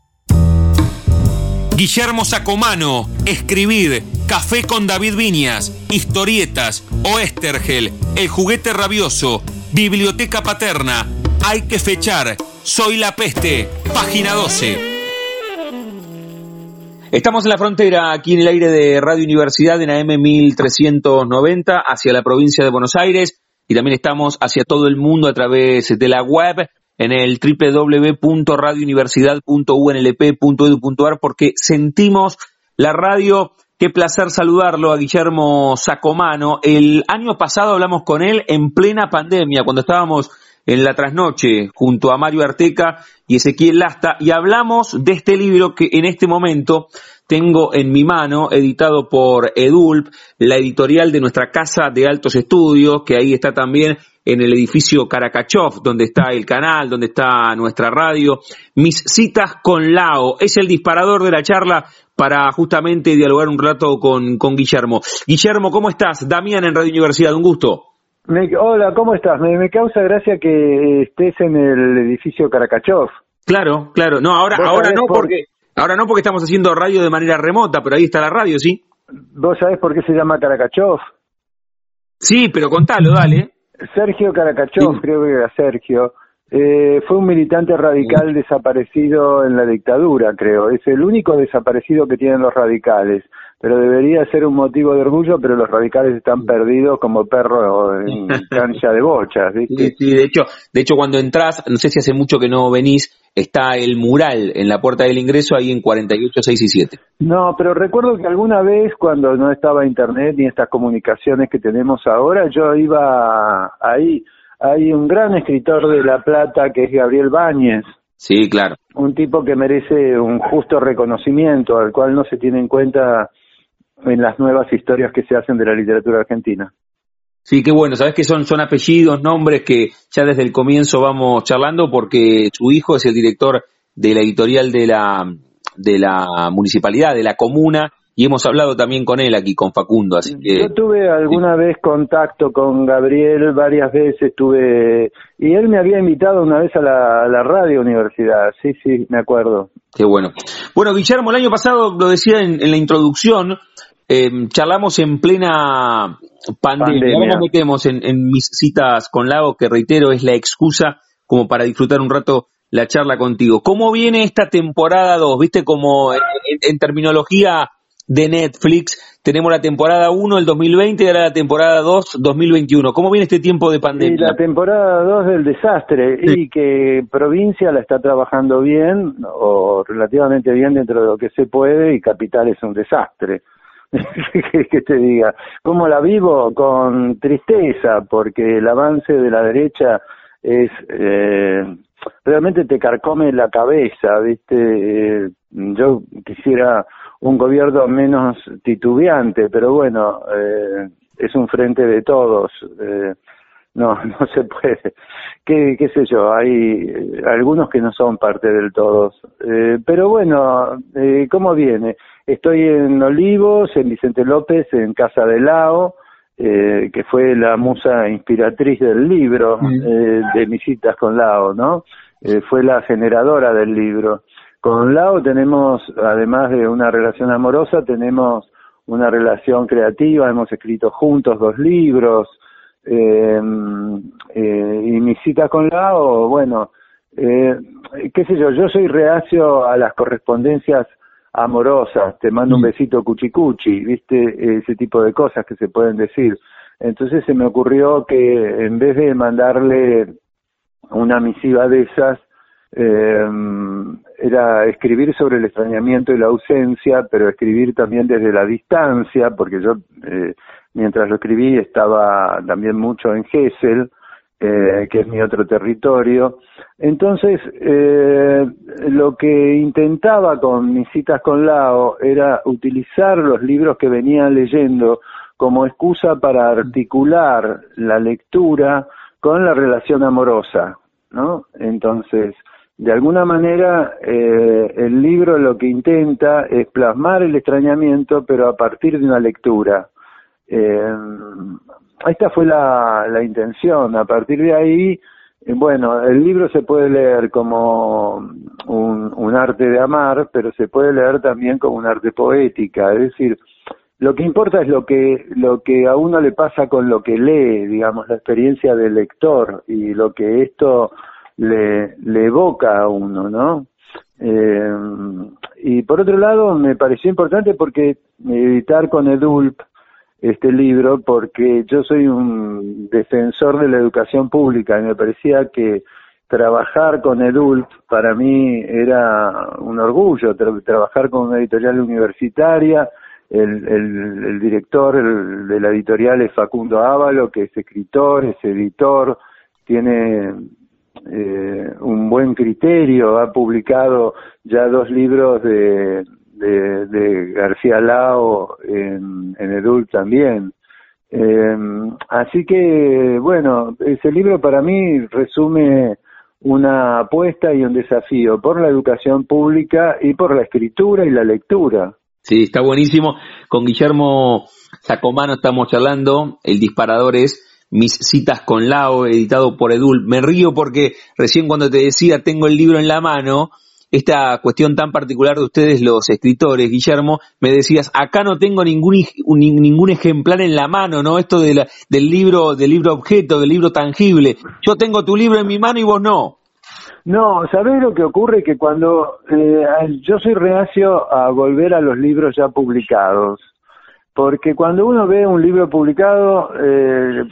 B: Guillermo Sacomano, escribir, Café con David Viñas, historietas, Oestergel, El juguete rabioso, Biblioteca Paterna, Hay que fechar, Soy la peste, página 12.
C: Estamos en la frontera, aquí en el aire de Radio Universidad, en AM 1390, hacia la provincia de Buenos Aires, y también estamos hacia todo el mundo a través de la web en el www.radiouniversidad.unlp.edu.ar porque sentimos la radio. Qué placer saludarlo a Guillermo Sacomano. El año pasado hablamos con él en plena pandemia, cuando estábamos en la trasnoche junto a Mario Arteca y Ezequiel Lasta y hablamos de este libro que en este momento tengo en mi mano, editado por Edulp, la editorial de nuestra casa de altos estudios, que ahí está también en el edificio Karakachov, donde está el canal, donde está nuestra radio. Mis citas con Lao es el disparador de la charla para justamente dialogar un rato con, con Guillermo. Guillermo, ¿cómo estás? Damián en Radio Universidad, un gusto.
E: hola, ¿cómo estás? Me, causa gracia que estés en el edificio Karakachov.
C: Claro, claro. No, ahora, ahora no porque Ahora no porque estamos haciendo radio de manera remota, pero ahí está la radio, ¿sí?
E: ¿Vos sabés por qué se llama Caracachov?
C: Sí, pero contalo, dale.
E: Sergio Caracachov, creo que era Sergio, eh, fue un militante radical desaparecido en la dictadura, creo. Es el único desaparecido que tienen los radicales pero debería ser un motivo de orgullo, pero los radicales están perdidos como perros en cancha de bochas, ¿viste?
C: Sí, de hecho, de hecho cuando entras, no sé si hace mucho que no venís, está el mural en la puerta del ingreso ahí en 48, 6 y 7.
E: No, pero recuerdo que alguna vez cuando no estaba internet ni estas comunicaciones que tenemos ahora, yo iba ahí, hay un gran escritor de La Plata que es Gabriel Báñez,
C: Sí, claro.
E: Un tipo que merece un justo reconocimiento, al cual no se tiene en cuenta en las nuevas historias que se hacen de la literatura argentina.
C: Sí, qué bueno. Sabes que son, son apellidos, nombres que ya desde el comienzo vamos charlando porque su hijo es el director de la editorial de la, de la municipalidad, de la comuna, y hemos hablado también con él aquí, con Facundo. Así que,
E: Yo tuve alguna vez contacto con Gabriel, varias veces tuve, y él me había invitado una vez a la, a la radio universidad, sí, sí, me acuerdo.
C: Qué bueno. Bueno, Guillermo, el año pasado lo decía en, en la introducción, eh, charlamos en plena pandemia. Ahora nos metemos en, mis citas con Lago, que reitero es la excusa como para disfrutar un rato la charla contigo. ¿Cómo viene esta temporada 2? Viste como en, terminología de Netflix tenemos la temporada 1 el 2020 y ahora la temporada 2 2021. ¿Cómo viene este tiempo de pandemia?
E: Y la temporada 2 del desastre y que provincia la está trabajando bien o relativamente bien dentro de lo que se puede y capital es un desastre. que te diga? ¿Cómo la vivo? Con tristeza, porque el avance de la derecha es eh, realmente te carcome la cabeza, ¿viste? Eh, yo quisiera un gobierno menos titubeante, pero bueno, eh, es un frente de todos. Eh, no, no se puede. ¿Qué, qué sé yo? Hay algunos que no son parte del todos. Eh, pero bueno, eh, ¿cómo viene? Estoy en Olivos, en Vicente López, en Casa de Lao, eh, que fue la musa inspiratriz del libro, eh, de mis citas con Lao, ¿no? Eh, fue la generadora del libro. Con Lao tenemos, además de una relación amorosa, tenemos una relación creativa, hemos escrito juntos dos libros, eh, eh, y mis citas con Lao, bueno, eh, qué sé yo, yo soy reacio a las correspondencias amorosas, te mando un besito cuchicuchi, viste, ese tipo de cosas que se pueden decir. Entonces se me ocurrió que en vez de mandarle una misiva de esas, eh, era escribir sobre el extrañamiento y la ausencia, pero escribir también desde la distancia, porque yo eh, mientras lo escribí estaba también mucho en Gessel, eh, que es mi otro territorio. Entonces, eh, lo que intentaba con mis citas con Lao era utilizar los libros que venía leyendo como excusa para articular la lectura con la relación amorosa, ¿no? Entonces, de alguna manera, eh, el libro lo que intenta es plasmar el extrañamiento, pero a partir de una lectura. Eh, esta fue la, la intención. A partir de ahí, eh, bueno, el libro se puede leer como un, arte de amar, pero se puede leer también como un arte poética. Es decir, lo que importa es lo que lo que a uno le pasa con lo que lee, digamos, la experiencia del lector y lo que esto le, le evoca a uno, ¿no? Eh, y por otro lado, me pareció importante porque editar con Edulp este libro, porque yo soy un defensor de la educación pública y me parecía que trabajar con Edulp para mí era un orgullo, trabajar con una editorial universitaria, el, el, el director de la editorial es Facundo Ávalo, que es escritor, es editor, tiene eh, un buen criterio, ha publicado ya dos libros de, de, de García Lao en, Edul también. Eh, así que, bueno, ese libro para mí resume una apuesta y un desafío por la educación pública y por la escritura y la lectura.
C: Sí, está buenísimo. Con Guillermo Sacomano estamos charlando. El disparador es mis citas con Lao, editado por Edul. Me río porque recién cuando te decía tengo el libro en la mano, esta cuestión tan particular de ustedes los escritores, Guillermo, me decías, acá no tengo ningún, ningún ejemplar en la mano, ¿no? Esto de la, del libro, del libro objeto, del libro tangible. Yo tengo tu libro en mi mano y vos no.
E: No, ¿sabés lo que ocurre? Que cuando eh, yo soy reacio a volver a los libros ya publicados, porque cuando uno ve un libro publicado, eh,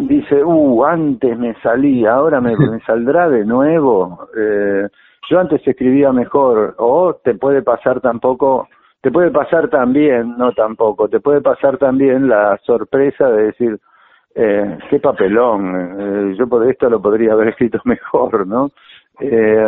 E: dice, uh, antes me salía, ahora me, me saldrá de nuevo. Eh, yo antes escribía mejor, o te puede pasar tampoco, te puede pasar también, no tampoco, te puede pasar también la sorpresa de decir, eh, qué papelón, eh, yo por esto lo podría haber escrito mejor, ¿no? Eh,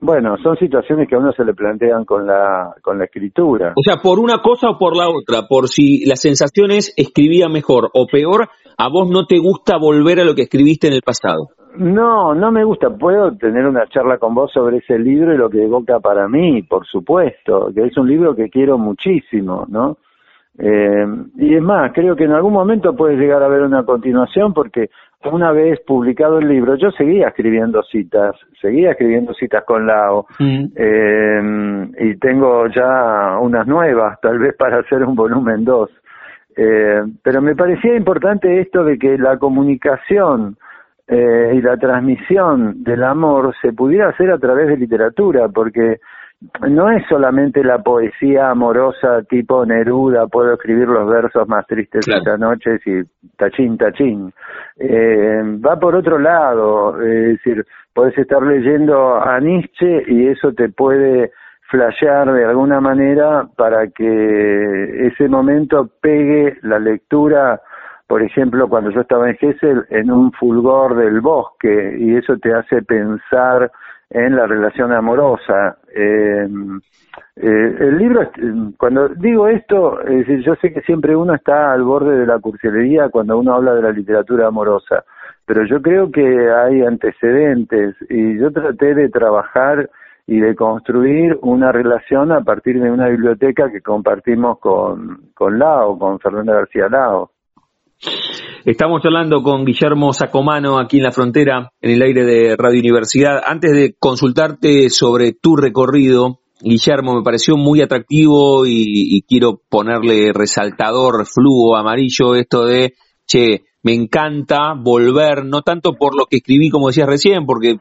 E: bueno, son situaciones que a uno se le plantean con la, con la escritura.
C: O sea, por una cosa o por la otra, por si la sensación es escribía mejor o peor, a vos no te gusta volver a lo que escribiste en el pasado.
E: No, no me gusta. Puedo tener una charla con vos sobre ese libro y lo que evoca para mí, por supuesto, que es un libro que quiero muchísimo, ¿no? Eh, y es más, creo que en algún momento puede llegar a haber una continuación porque una vez publicado el libro, yo seguía escribiendo citas, seguía escribiendo citas con Lao, mm. eh, y tengo ya unas nuevas, tal vez para hacer un volumen 2. Eh, pero me parecía importante esto de que la comunicación eh, y la transmisión del amor se pudiera hacer a través de literatura, porque no es solamente la poesía amorosa tipo Neruda, puedo escribir los versos más tristes de esta noche y tachín, tachín. Eh, va por otro lado, es decir, puedes estar leyendo a Nietzsche y eso te puede flashear de alguna manera para que ese momento pegue la lectura, por ejemplo, cuando yo estaba en Gessel, en un fulgor del bosque, y eso te hace pensar en la relación amorosa. Eh, eh, el libro, cuando digo esto, yo sé que siempre uno está al borde de la cursilería cuando uno habla de la literatura amorosa, pero yo creo que hay antecedentes y yo traté de trabajar y de construir una relación a partir de una biblioteca que compartimos con, con Lao, con Fernanda García Lao.
C: Estamos hablando con Guillermo Sacomano aquí en la frontera, en el aire de Radio Universidad. Antes de consultarte sobre tu recorrido, Guillermo, me pareció muy atractivo y, quiero ponerle resaltador, flujo amarillo, esto de, che, me encanta volver, no tanto por lo que escribí, como decías recién, porque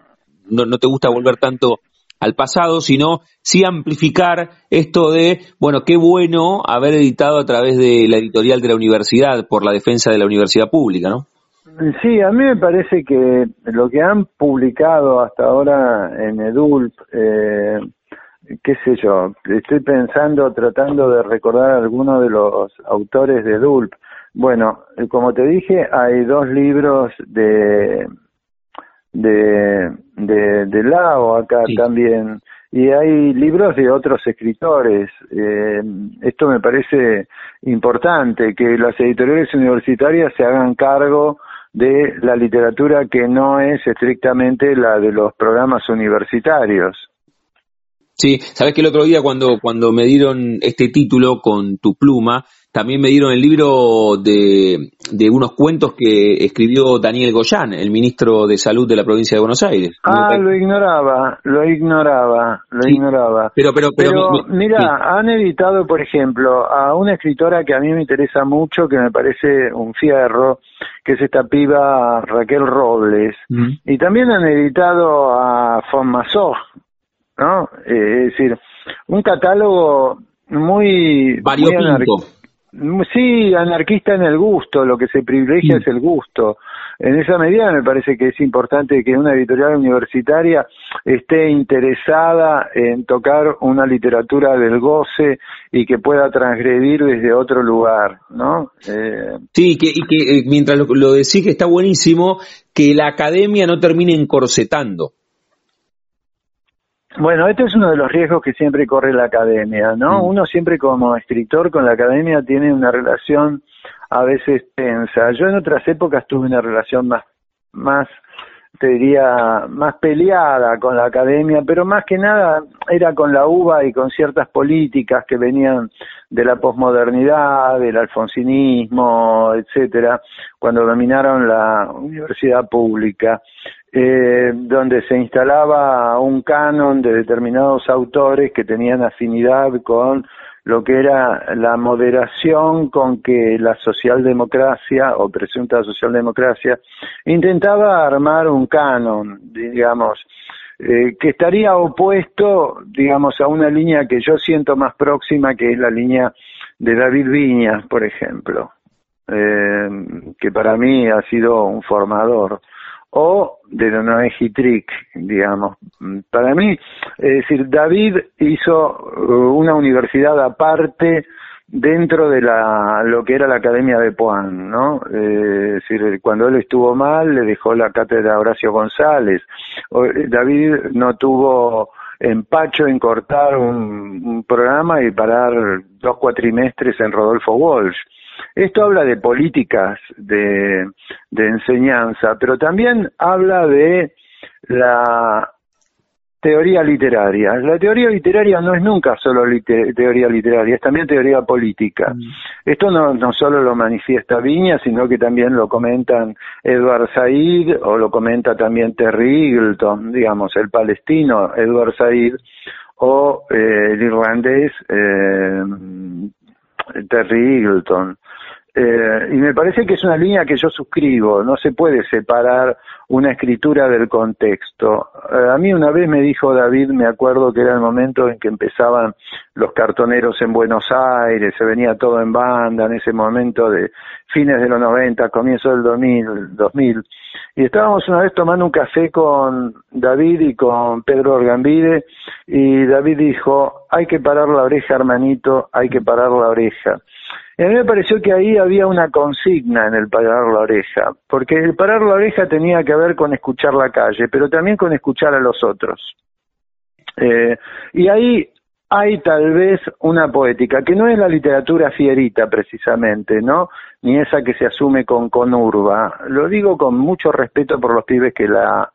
C: no, no te gusta volver tanto al pasado, sino sí amplificar esto de, bueno, qué bueno haber editado a través de la editorial de la universidad por la defensa de la universidad pública, ¿no?
E: Sí, a mí me parece que lo que han publicado hasta ahora en EDULP, eh, qué sé yo, estoy pensando, tratando de recordar algunos de los autores de EDULP. Bueno, como te dije, hay dos libros de de, de, de Lao acá también. Y hay libros de otros escritores. Eh, esto me parece importante, que las editoriales universitarias se hagan cargo de la literatura que no es estrictamente la de los programas universitarios.
C: Sí, sabes que el otro día cuando, cuando me dieron este título con tu pluma, también me dieron el libro de, de unos cuentos que escribió Daniel Goyán, el ministro de Salud de la provincia de Buenos Aires.
E: Ah, lo ignoraba, lo ignoraba, lo ignoraba.
C: Pero, pero, pero,
E: mira, han editado, por ejemplo, a una escritora que a mí me interesa mucho, que me parece un fierro, que es esta piba Raquel Robles. Y también han editado a Fonmasó, ¿no? Eh, es decir, un catálogo muy...
C: Variopinto.
E: Sí, anarquista en el gusto, lo que se privilegia es el gusto. En esa medida me parece que es importante que una editorial universitaria esté interesada en tocar una literatura del goce y que pueda transgredir desde otro lugar, ¿no?
C: Eh... Sí, que, y que eh, mientras lo, lo decís que está buenísimo, que la academia no termine encorsetando.
E: Bueno, este es uno de los riesgos que siempre corre la academia, ¿no? Mm. Uno siempre como escritor con la academia tiene una relación a veces tensa. Yo en otras épocas tuve una relación más, más, te diría, más peleada con la academia, pero más que nada era con la UBA y con ciertas políticas que venían de la posmodernidad, del alfonsinismo, etcétera, cuando dominaron la universidad pública eh, donde se instalaba un canon de determinados autores que tenían afinidad con lo que era la moderación con que la socialdemocracia o presunta socialdemocracia intentaba armar un canon, digamos, eh, que estaría opuesto, digamos, a una línea que yo siento más próxima, que es la línea de David Viñas, por ejemplo, eh, que para mí ha sido un formador o de Noé Trick, digamos. Para mí, es decir, David hizo uh, una universidad aparte dentro de la, lo que era la Academia de Puan, ¿no? Eh, es decir, cuando él estuvo mal, le dejó la cátedra a Horacio González. David no tuvo empacho en cortar un, un programa y parar dos cuatrimestres en Rodolfo Walsh. Esto habla de políticas de, enseñanza, pero también habla de la teoría literaria. La teoría literaria no es nunca solo teoría literaria, es también teoría política. Mm. Esto no, no solo lo manifiesta Viña, sino que también lo comentan Edward Said o lo comenta también Terry Eagleton, digamos, el palestino Edward Said o eh, el irlandés eh, Terry Eagleton. Eh, y me parece que es una línea que yo suscribo, no se puede separar una escritura del contexto. Eh, a mí una vez me dijo David, me acuerdo que era el momento en que empezaban los cartoneros en Buenos Aires, se venía todo en banda, en ese momento de fines de los 90, comienzo del 2000, 2000 y estábamos una vez tomando un café con David y con Pedro Orgambide, y David dijo, hay que parar la oreja, hermanito, hay que parar la oreja. Y a mí me pareció que ahí había una consigna en el parar la oreja, porque el parar la oreja tenía que ver con escuchar la calle, pero también con escuchar a los otros. Eh, y ahí hay tal vez una poética, que no es la literatura fierita precisamente, ¿no? Ni esa que se asume con conurba. Lo digo con mucho respeto por los pibes que la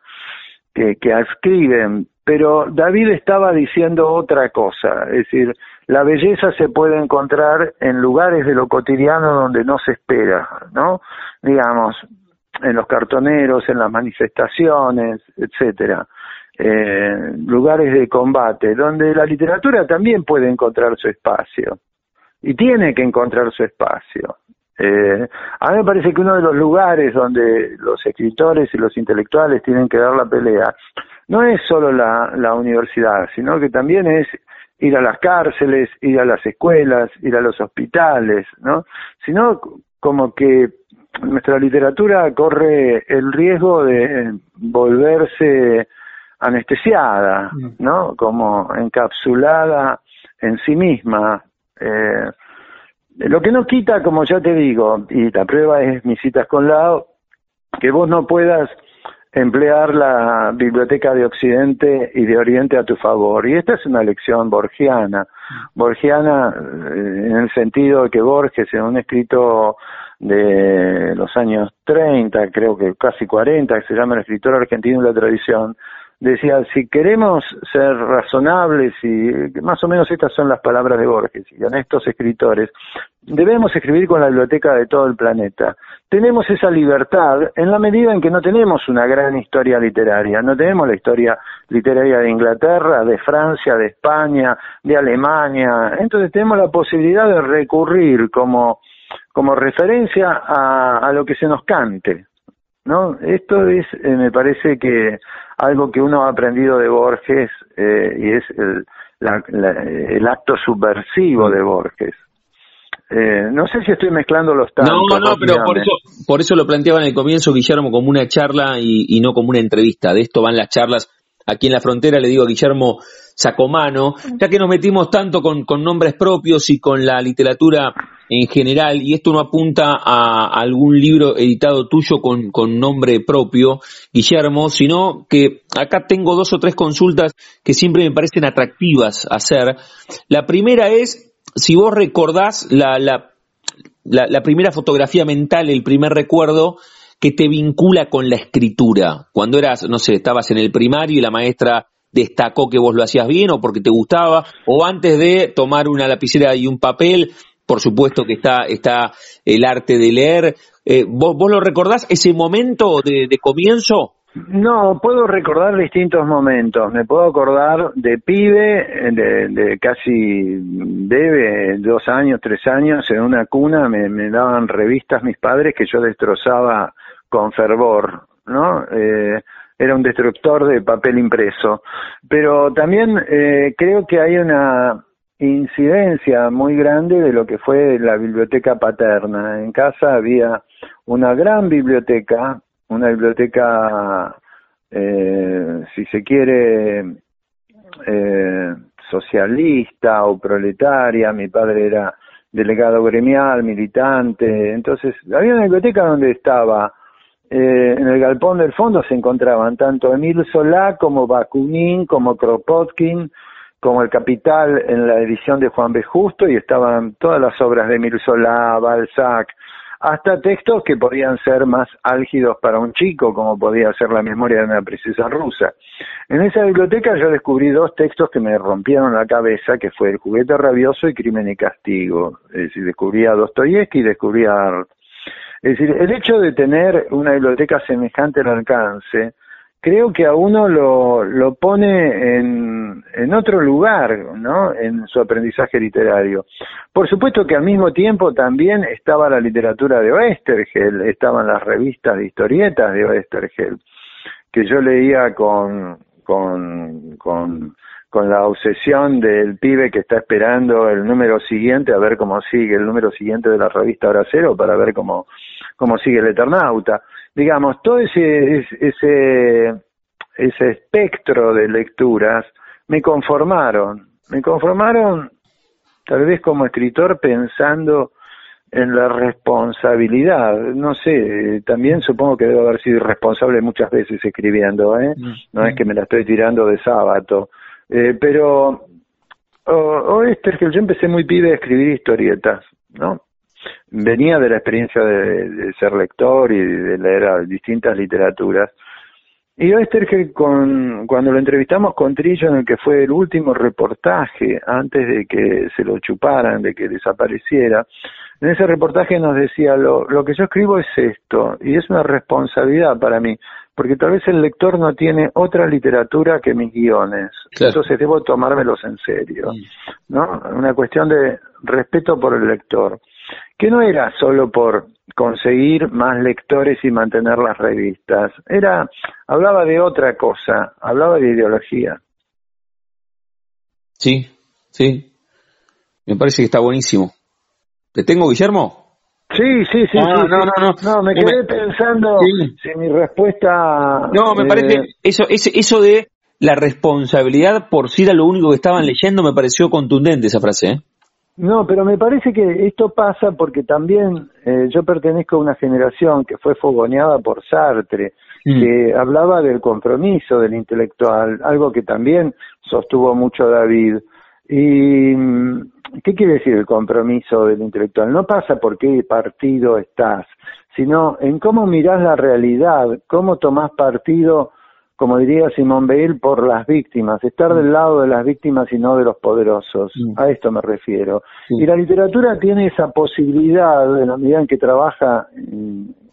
E: que, que escriben, pero David estaba diciendo otra cosa, es decir, la belleza se puede encontrar en lugares de lo cotidiano donde no se espera, ¿no? Digamos, en los cartoneros, en las manifestaciones, etcétera. Eh, lugares de combate, donde la literatura también puede encontrar su espacio y tiene que encontrar su espacio. Eh, a mí me parece que uno de los lugares donde los escritores y los intelectuales tienen que dar la pelea no es solo la, la universidad, sino que también es ir a las cárceles, ir a las escuelas, ir a los hospitales, ¿no? Sino como que nuestra literatura corre el riesgo de volverse anestesiada, mm. ¿no? Como encapsulada en sí misma. Eh, lo que no quita, como ya te digo, y la prueba es mis citas con Lao, que vos no puedas emplear la biblioteca de Occidente y de Oriente a tu favor. Y esta es una lección borgiana. Borgiana eh, en el sentido de que Borges, en un escrito de los años 30, creo que casi 40, que se llama El escritor argentino de la tradición, decía, si queremos ser razonables y más o menos estas son las palabras de Borges y estos escritores, debemos escribir con la biblioteca de todo el planeta. Tenemos esa libertad en la medida en que no tenemos una gran historia literaria, no tenemos la historia literaria de Inglaterra, de Francia, de España, de Alemania, entonces tenemos la posibilidad de recurrir como, como referencia a, a lo que se nos cante. ¿No? Esto es, eh, me parece que algo que uno ha aprendido de Borges eh, y es el, el acto subversivo de Borges. Eh, no sé si estoy mezclando los tantos.
C: No, no, pero por eso, por eso lo planteaba en el comienzo, Guillermo, como una charla y, no como una entrevista. De esto van las charlas aquí en la frontera. Le digo a Guillermo Sacomano, ya que nos metimos tanto con, con nombres propios y con la literatura en general, y esto no apunta a algún libro editado tuyo con, nombre propio, Guillermo, sino que acá tengo dos o tres consultas que siempre me parecen atractivas hacer. La primera es, si vos recordás la, la, la, primera fotografía mental, el primer recuerdo que te vincula con la escritura, cuando eras, no sé, estabas en el primario y la maestra destacó que vos lo hacías bien o porque te gustaba, o antes de tomar una lapicera y un papel, por supuesto que está, está el arte de leer. Eh, ¿vos, ¿Vos lo recordás ese momento de, comienzo?
E: No, puedo recordar distintos momentos. Me puedo acordar de pibe, de, de casi debe, dos años, tres años, en una cuna me, me, daban revistas mis padres que yo destrozaba con fervor, ¿no? Eh, era un destructor de papel impreso. Pero también eh, creo que hay una incidencia muy grande de lo que fue la biblioteca paterna. En casa había una gran biblioteca, una biblioteca, eh, si se quiere, eh, socialista o proletaria. Mi padre era delegado gremial, militante. Entonces, había una biblioteca donde estaba, eh, en el galpón del fondo se encontraban tanto Emil Solá como Bakunin, como Kropotkin, como El Capital en la edición de Juan B. Justo y estaban todas las obras de Emil Solá, Balzac, hasta textos que podían ser más álgidos para un chico, como podía ser La memoria de una princesa rusa. En esa biblioteca yo descubrí dos textos que me rompieron la cabeza, que fue El juguete rabioso y Crimen y castigo. Es decir, descubrí a Dostoyevsky y descubrí a Es decir, el hecho de tener una biblioteca semejante al alcance creo que a uno lo, lo pone en, en otro lugar, ¿no? En su aprendizaje literario. Por supuesto que al mismo tiempo también estaba la literatura de Oestergel, estaban las revistas de historietas de Oestergel, que yo leía con, con, con, con la obsesión del pibe que está esperando el número siguiente a ver cómo sigue el número siguiente de la revista Hora Cero para ver cómo, cómo sigue el Eternauta digamos, todo ese, ese, ese espectro de lecturas me conformaron, me conformaron tal vez como escritor pensando en la responsabilidad, no sé, también supongo que debo haber sido irresponsable muchas veces escribiendo, ¿eh? Mm, no es mm. que me la estoy tirando de sábado, eh, pero o, o este que yo empecé muy pibe a escribir historietas, ¿no? Venía de la experiencia de, ser lector y de leer distintas literaturas. Y que con, cuando lo entrevistamos con Trillo, en el que fue el último reportaje antes de que se lo chuparan, de que desapareciera, en ese reportaje nos decía, lo, lo que yo escribo es esto, y es una responsabilidad para mí, porque tal vez el lector no tiene otra literatura que mis guiones, entonces debo tomármelos en serio, ¿no? Una cuestión de respeto por el lector que no era solo por conseguir más lectores y mantener las revistas, era hablaba de otra cosa, hablaba de ideología.
C: Sí, sí. Me parece que está buenísimo. ¿Te tengo, Guillermo?
E: Sí, sí, sí. Ah, no, no, no, no. me quedé pensando si mi respuesta.
C: No, me parece. Eh, eso, ese, eso de la responsabilidad por si era lo único que estaban leyendo me pareció contundente esa frase. ¿eh?
E: No, pero me parece que esto pasa porque también eh, yo pertenezco a una generación que fue fogoneada por Sartre, mm. que hablaba del compromiso del intelectual, algo que también sostuvo mucho David. ¿Y mm, qué quiere decir el compromiso del intelectual? No pasa por qué partido estás, sino en cómo mirás la realidad, cómo tomás partido como diría Simón Bale, por las víctimas, estar del lado de las víctimas y no de los poderosos. A esto me refiero. Y la literatura tiene esa posibilidad, en la medida en que trabaja,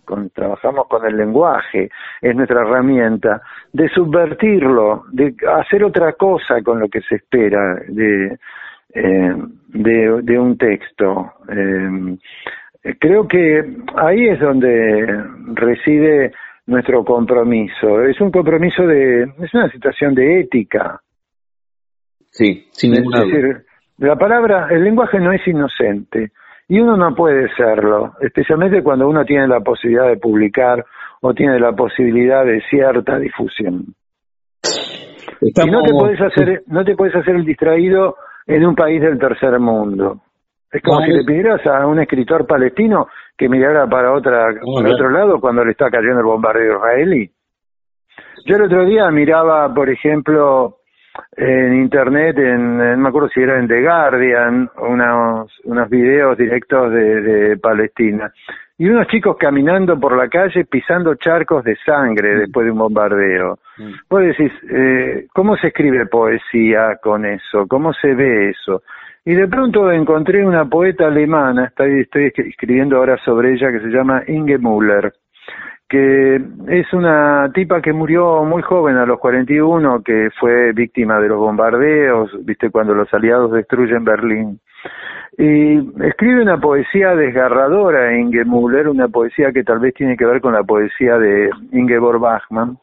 E: con, trabajamos con el lenguaje, es nuestra herramienta, de subvertirlo, de hacer otra cosa con lo que se espera de, eh, de, un texto. Eh, creo que ahí es donde reside nuestro compromiso. Es un compromiso de, es una situación de ética.
C: Sí, sin ninguna es decir,
E: la palabra, el lenguaje no es inocente y uno no puede serlo, especialmente cuando uno tiene la posibilidad de publicar o tiene la posibilidad de cierta difusión. Y no te puedes hacer, no te puedes hacer el distraído en un país del tercer mundo. Es como si le pidieras a un escritor palestino que mirara para otra otro lado cuando le está cayendo el bombardeo israelí. Yo el otro día miraba, por ejemplo, en internet, en, no me acuerdo si era en The Guardian, unos, unos videos directos de, Palestina. Y unos chicos caminando por la calle pisando charcos de sangre mm. después de un bombardeo. Mm. Vos decís, eh, ¿cómo se escribe poesía con eso? ¿Cómo se ve eso? Y de pronto encontré una poeta alemana, estoy, estoy escribiendo ahora sobre ella, que se llama Inge Müller, que es una tipa que murió muy joven, a los 41, que fue víctima de los bombardeos, viste, cuando los aliados destruyen Berlín. Y escribe una poesía desgarradora, Inge Müller, una poesía que tal vez tiene que ver con la poesía de Ingeborg Bachmann,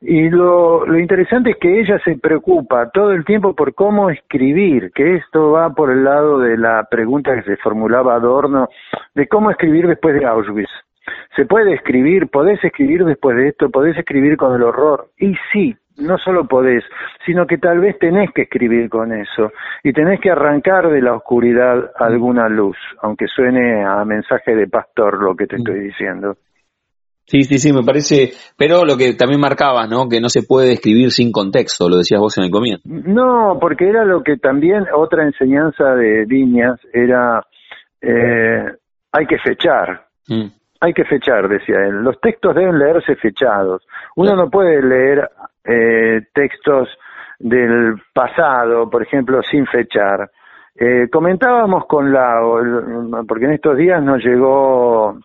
E: y lo, lo interesante es que ella se preocupa todo el tiempo por cómo escribir, que esto va por el lado de la pregunta que se formulaba Adorno, de cómo escribir después de Auschwitz. ¿Se puede escribir? ¿Podés escribir después de esto? ¿Podés escribir con el horror? Y sí, no solo podés, sino que tal vez tenés que escribir con eso y tenés que arrancar de la oscuridad alguna luz, aunque suene a mensaje de pastor lo que te mm. estoy diciendo.
C: Sí, sí, sí, me parece, pero lo que también marcaba, ¿no? Que no se puede escribir sin contexto, lo decías vos en el comienzo.
E: No, porque era lo que también otra enseñanza de Viñas era, eh, hay que fechar, mm. hay que fechar, decía él. Los textos deben leerse fechados. Uno no puede leer eh, textos del pasado, por ejemplo, sin fechar. Eh, comentábamos con la, porque en estos días nos llegó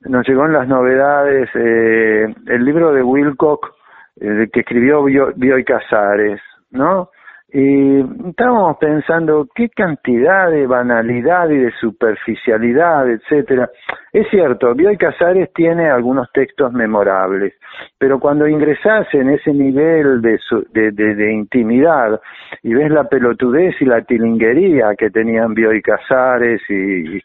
E: nos llegó en las novedades eh, el libro de Wilcock eh, que escribió Bioy Casares, ¿no? Y estábamos pensando qué cantidad de banalidad y de superficialidad, etcétera. Es cierto, Bioy Casares tiene algunos textos memorables, pero cuando ingresás en ese nivel de, de, de, intimidad y ves la pelotudez y la tilinguería que tenían Bioy Casares y, y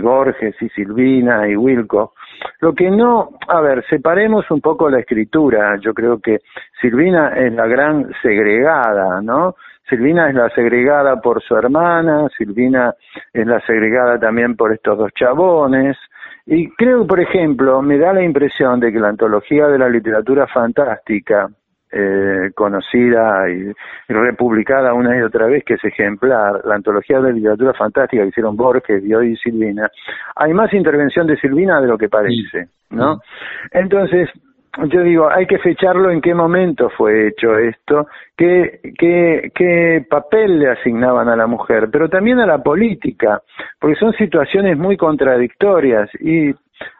E: Borges y Silvina y Wilco, lo que no, a ver, separemos un poco la escritura. Yo creo que Silvina es la gran segregada, ¿no? Silvina es la segregada por su hermana, Silvina es la segregada también por estos dos chabones. Y creo, por ejemplo, me da la impresión de que la antología de la literatura fantástica, eh, conocida y, republicada una y otra vez, que es ejemplar, la antología de literatura fantástica que hicieron Borges, Bioy y Silvina, hay más intervención de Silvina de lo que parece, ¿no? Entonces, yo digo, hay que fecharlo en qué momento fue hecho esto, qué, qué, qué papel le asignaban a la mujer, pero también a la política, porque son situaciones muy contradictorias y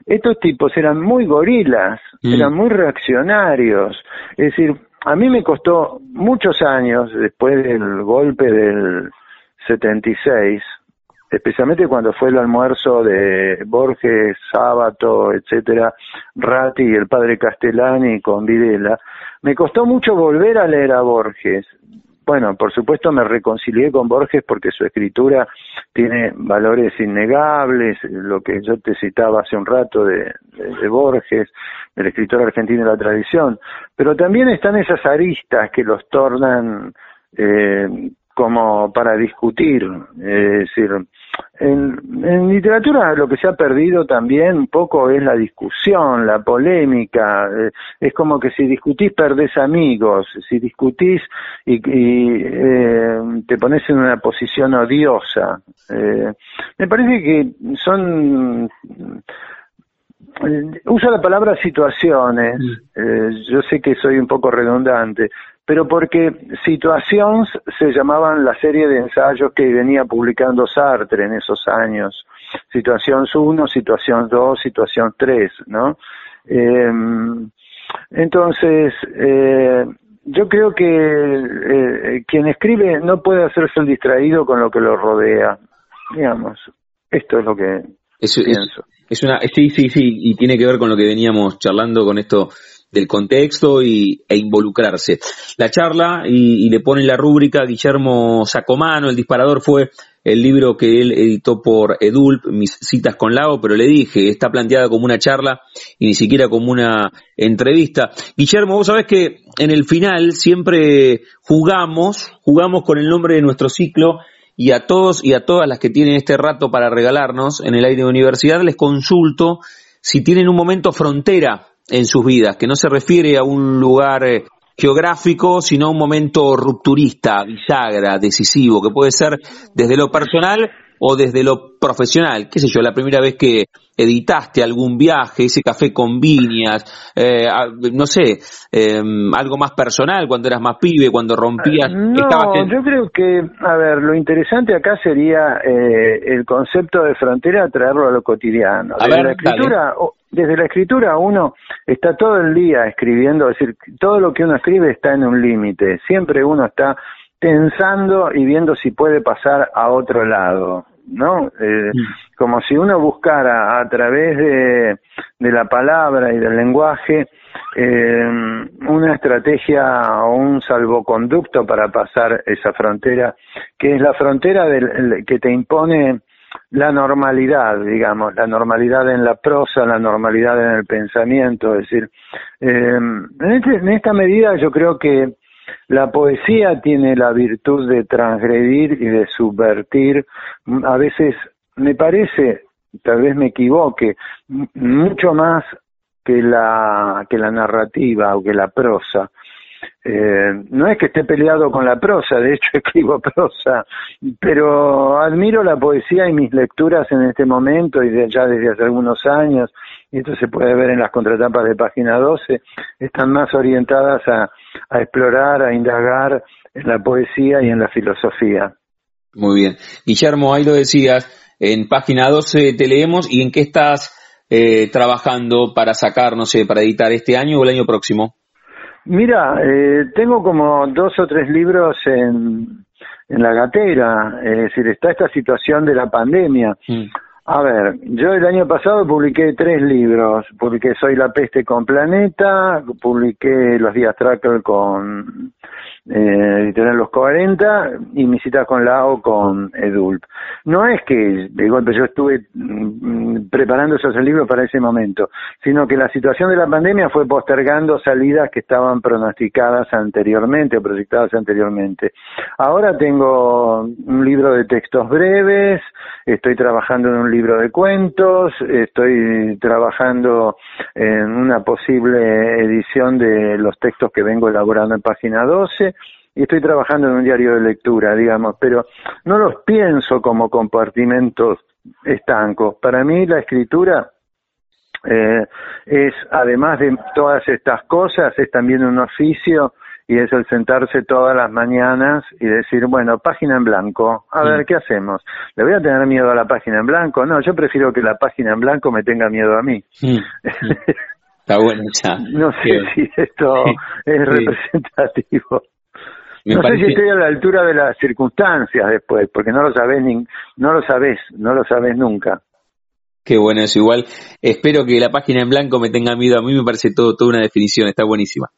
E: estos tipos eran muy gorilas, mm. eran muy reaccionarios. Es decir, a mí me costó muchos años después del golpe del 76, especialmente cuando fue el almuerzo de Borges, Sábato, etcétera, Ratti y el padre Castellani con Videla, me costó mucho volver a leer a Borges, bueno, por supuesto me reconcilié con Borges porque su escritura tiene valores innegables, lo que yo te citaba hace un rato de, Borges, del escritor argentino de la tradición, pero también están esas aristas que los tornan eh, como para discutir, es decir, en, literatura lo que se ha perdido también un poco es la discusión, la polémica. Eh, es como que si discutís perdés amigos, si discutís y, eh, te pones en una posición odiosa. Eh, me parece que son uso la palabra situaciones, mm. yo sé que soy un poco redundante, pero porque Situaciones se llamaban la serie de ensayos que venía publicando Sartre en esos años. Situación 1, Situación 2, Situación 3, ¿no? Em, entonces, eh, yo creo que eh, quien escribe no puede hacerse el distraído con lo que lo rodea, digamos. Esto es lo que pienso.
C: Es, una, sí, sí, sí, y tiene que ver con lo que veníamos charlando con esto del contexto y, e involucrarse. La charla y, le pone la rúbrica Guillermo Sacomano, el disparador fue el libro que él editó por Edulp, mis citas con Lago, pero le dije, está planteada como una charla y ni siquiera como una entrevista. Guillermo, vos sabés que en el final siempre jugamos, jugamos con el nombre de nuestro ciclo y a todos y a todas las que tienen este rato para regalarnos en el aire de universidad les consulto si tienen un momento frontera en sus vidas, que no se refiere a un lugar eh, geográfico, sino a un momento rupturista, bisagra, decisivo, que puede ser desde lo personal o desde lo profesional. ¿Qué sé yo? La primera vez que editaste algún viaje, ese café con viñas, eh, no sé, em, algo más personal cuando eras más pibe, cuando rompías.
E: No, yo creo que, a ver, lo interesante acá sería eh, el concepto de frontera traerlo a lo cotidiano. A la escritura, desde la escritura uno está todo el día escribiendo, es decir, todo lo que uno escribe está en un límite, siempre uno está pensando y viendo si puede pasar a otro lado, ¿no? Eh. Como si uno buscara a través de, de la palabra y del lenguaje eh, una estrategia o un salvoconducto para pasar esa frontera, que es la frontera del, que te impone la normalidad, digamos, la normalidad en la prosa, la normalidad en el pensamiento, es decir, eh, en, este, en esta medida yo creo que la poesía tiene la virtud de transgredir y de subvertir, a veces me parece, tal vez me equivoque, mucho más que la, que la narrativa o que la prosa. Eh, no es que esté peleado con la prosa, de hecho escribo prosa, pero admiro la poesía y mis lecturas en este momento y de, ya desde hace algunos años, y esto se puede ver en las contratapas de página 12, están más orientadas a, a explorar, a indagar en la poesía y en la filosofía.
C: Muy bien. Guillermo, ahí lo decías, en página 12 te leemos y en qué estás eh, trabajando para sacar, no sé, para editar este año o el año próximo.
E: Mira, eh, tengo como dos o tres libros en, en la gatera, es decir, está esta situación de la pandemia. Mm. A ver, yo el año pasado publiqué tres libros. Publiqué Soy la peste con Planeta, publiqué Los días Tracker con eh, Los 40 y mi cita con Lao con Edulp. No es que de golpe yo estuve mm, preparando esos libros para ese momento, sino que la situación de la pandemia fue postergando salidas que estaban pronosticadas anteriormente o proyectadas anteriormente. Ahora tengo un libro de textos breves, estoy trabajando en un libro de cuentos, estoy trabajando en una posible edición de los textos que vengo elaborando en página 12 y estoy trabajando en un diario de lectura, digamos, pero no los pienso como compartimentos estancos. Para mí la escritura eh, es, además de todas estas cosas, es también un oficio y es el sentarse todas las mañanas y decir, bueno, página en blanco, a ver, ¿qué hacemos? ¿Le voy a tener miedo a la página en blanco? No, yo prefiero que la página en blanco me tenga miedo a mí.
C: Está bueno, ya.
E: no sé si esto es representativo no sé si estoy a la altura de las circunstancias después, porque no lo sabes ni, no lo sabes, no lo sabes nunca.
C: Qué bueno es igual. Espero que la página en blanco me tenga miedo. A mí me parece todo, toda una definición, está buenísima.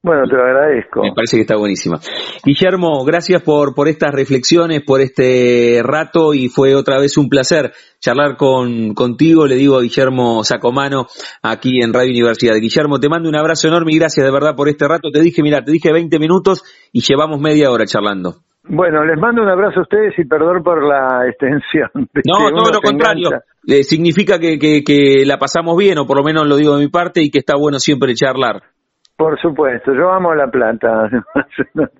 E: Bueno, te lo agradezco.
C: Me parece que está buenísima. Guillermo, gracias por, por estas reflexiones, por este rato y fue otra vez un placer charlar con, contigo. Le digo a Guillermo Sacomano aquí en Radio Universidad. Guillermo, te mando un abrazo enorme y gracias de verdad por este rato. Te dije, mira, te dije 20 minutos y llevamos media hora charlando.
E: Bueno, les mando un abrazo a ustedes y perdón por la extensión.
C: No, todo lo contrario. Eh, significa que, que, que la pasamos bien, o por lo menos lo digo de mi parte, y que está bueno siempre charlar.
E: Por supuesto, yo amo la plata.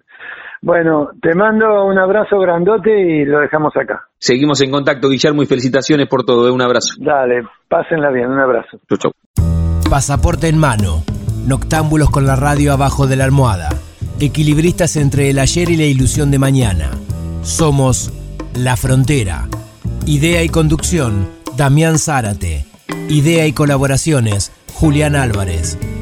E: bueno, te mando un abrazo grandote y lo dejamos acá.
C: Seguimos en contacto, Guillermo, y felicitaciones por todo. ¿eh? Un abrazo.
E: Dale, pásenla bien, un abrazo.
C: Chau, chau.
A: Pasaporte en mano. Noctámbulos con la radio abajo de la almohada. Equilibristas entre el ayer y la ilusión de mañana. Somos La Frontera. Idea y conducción, Damián Zárate. Idea y colaboraciones, Julián Álvarez.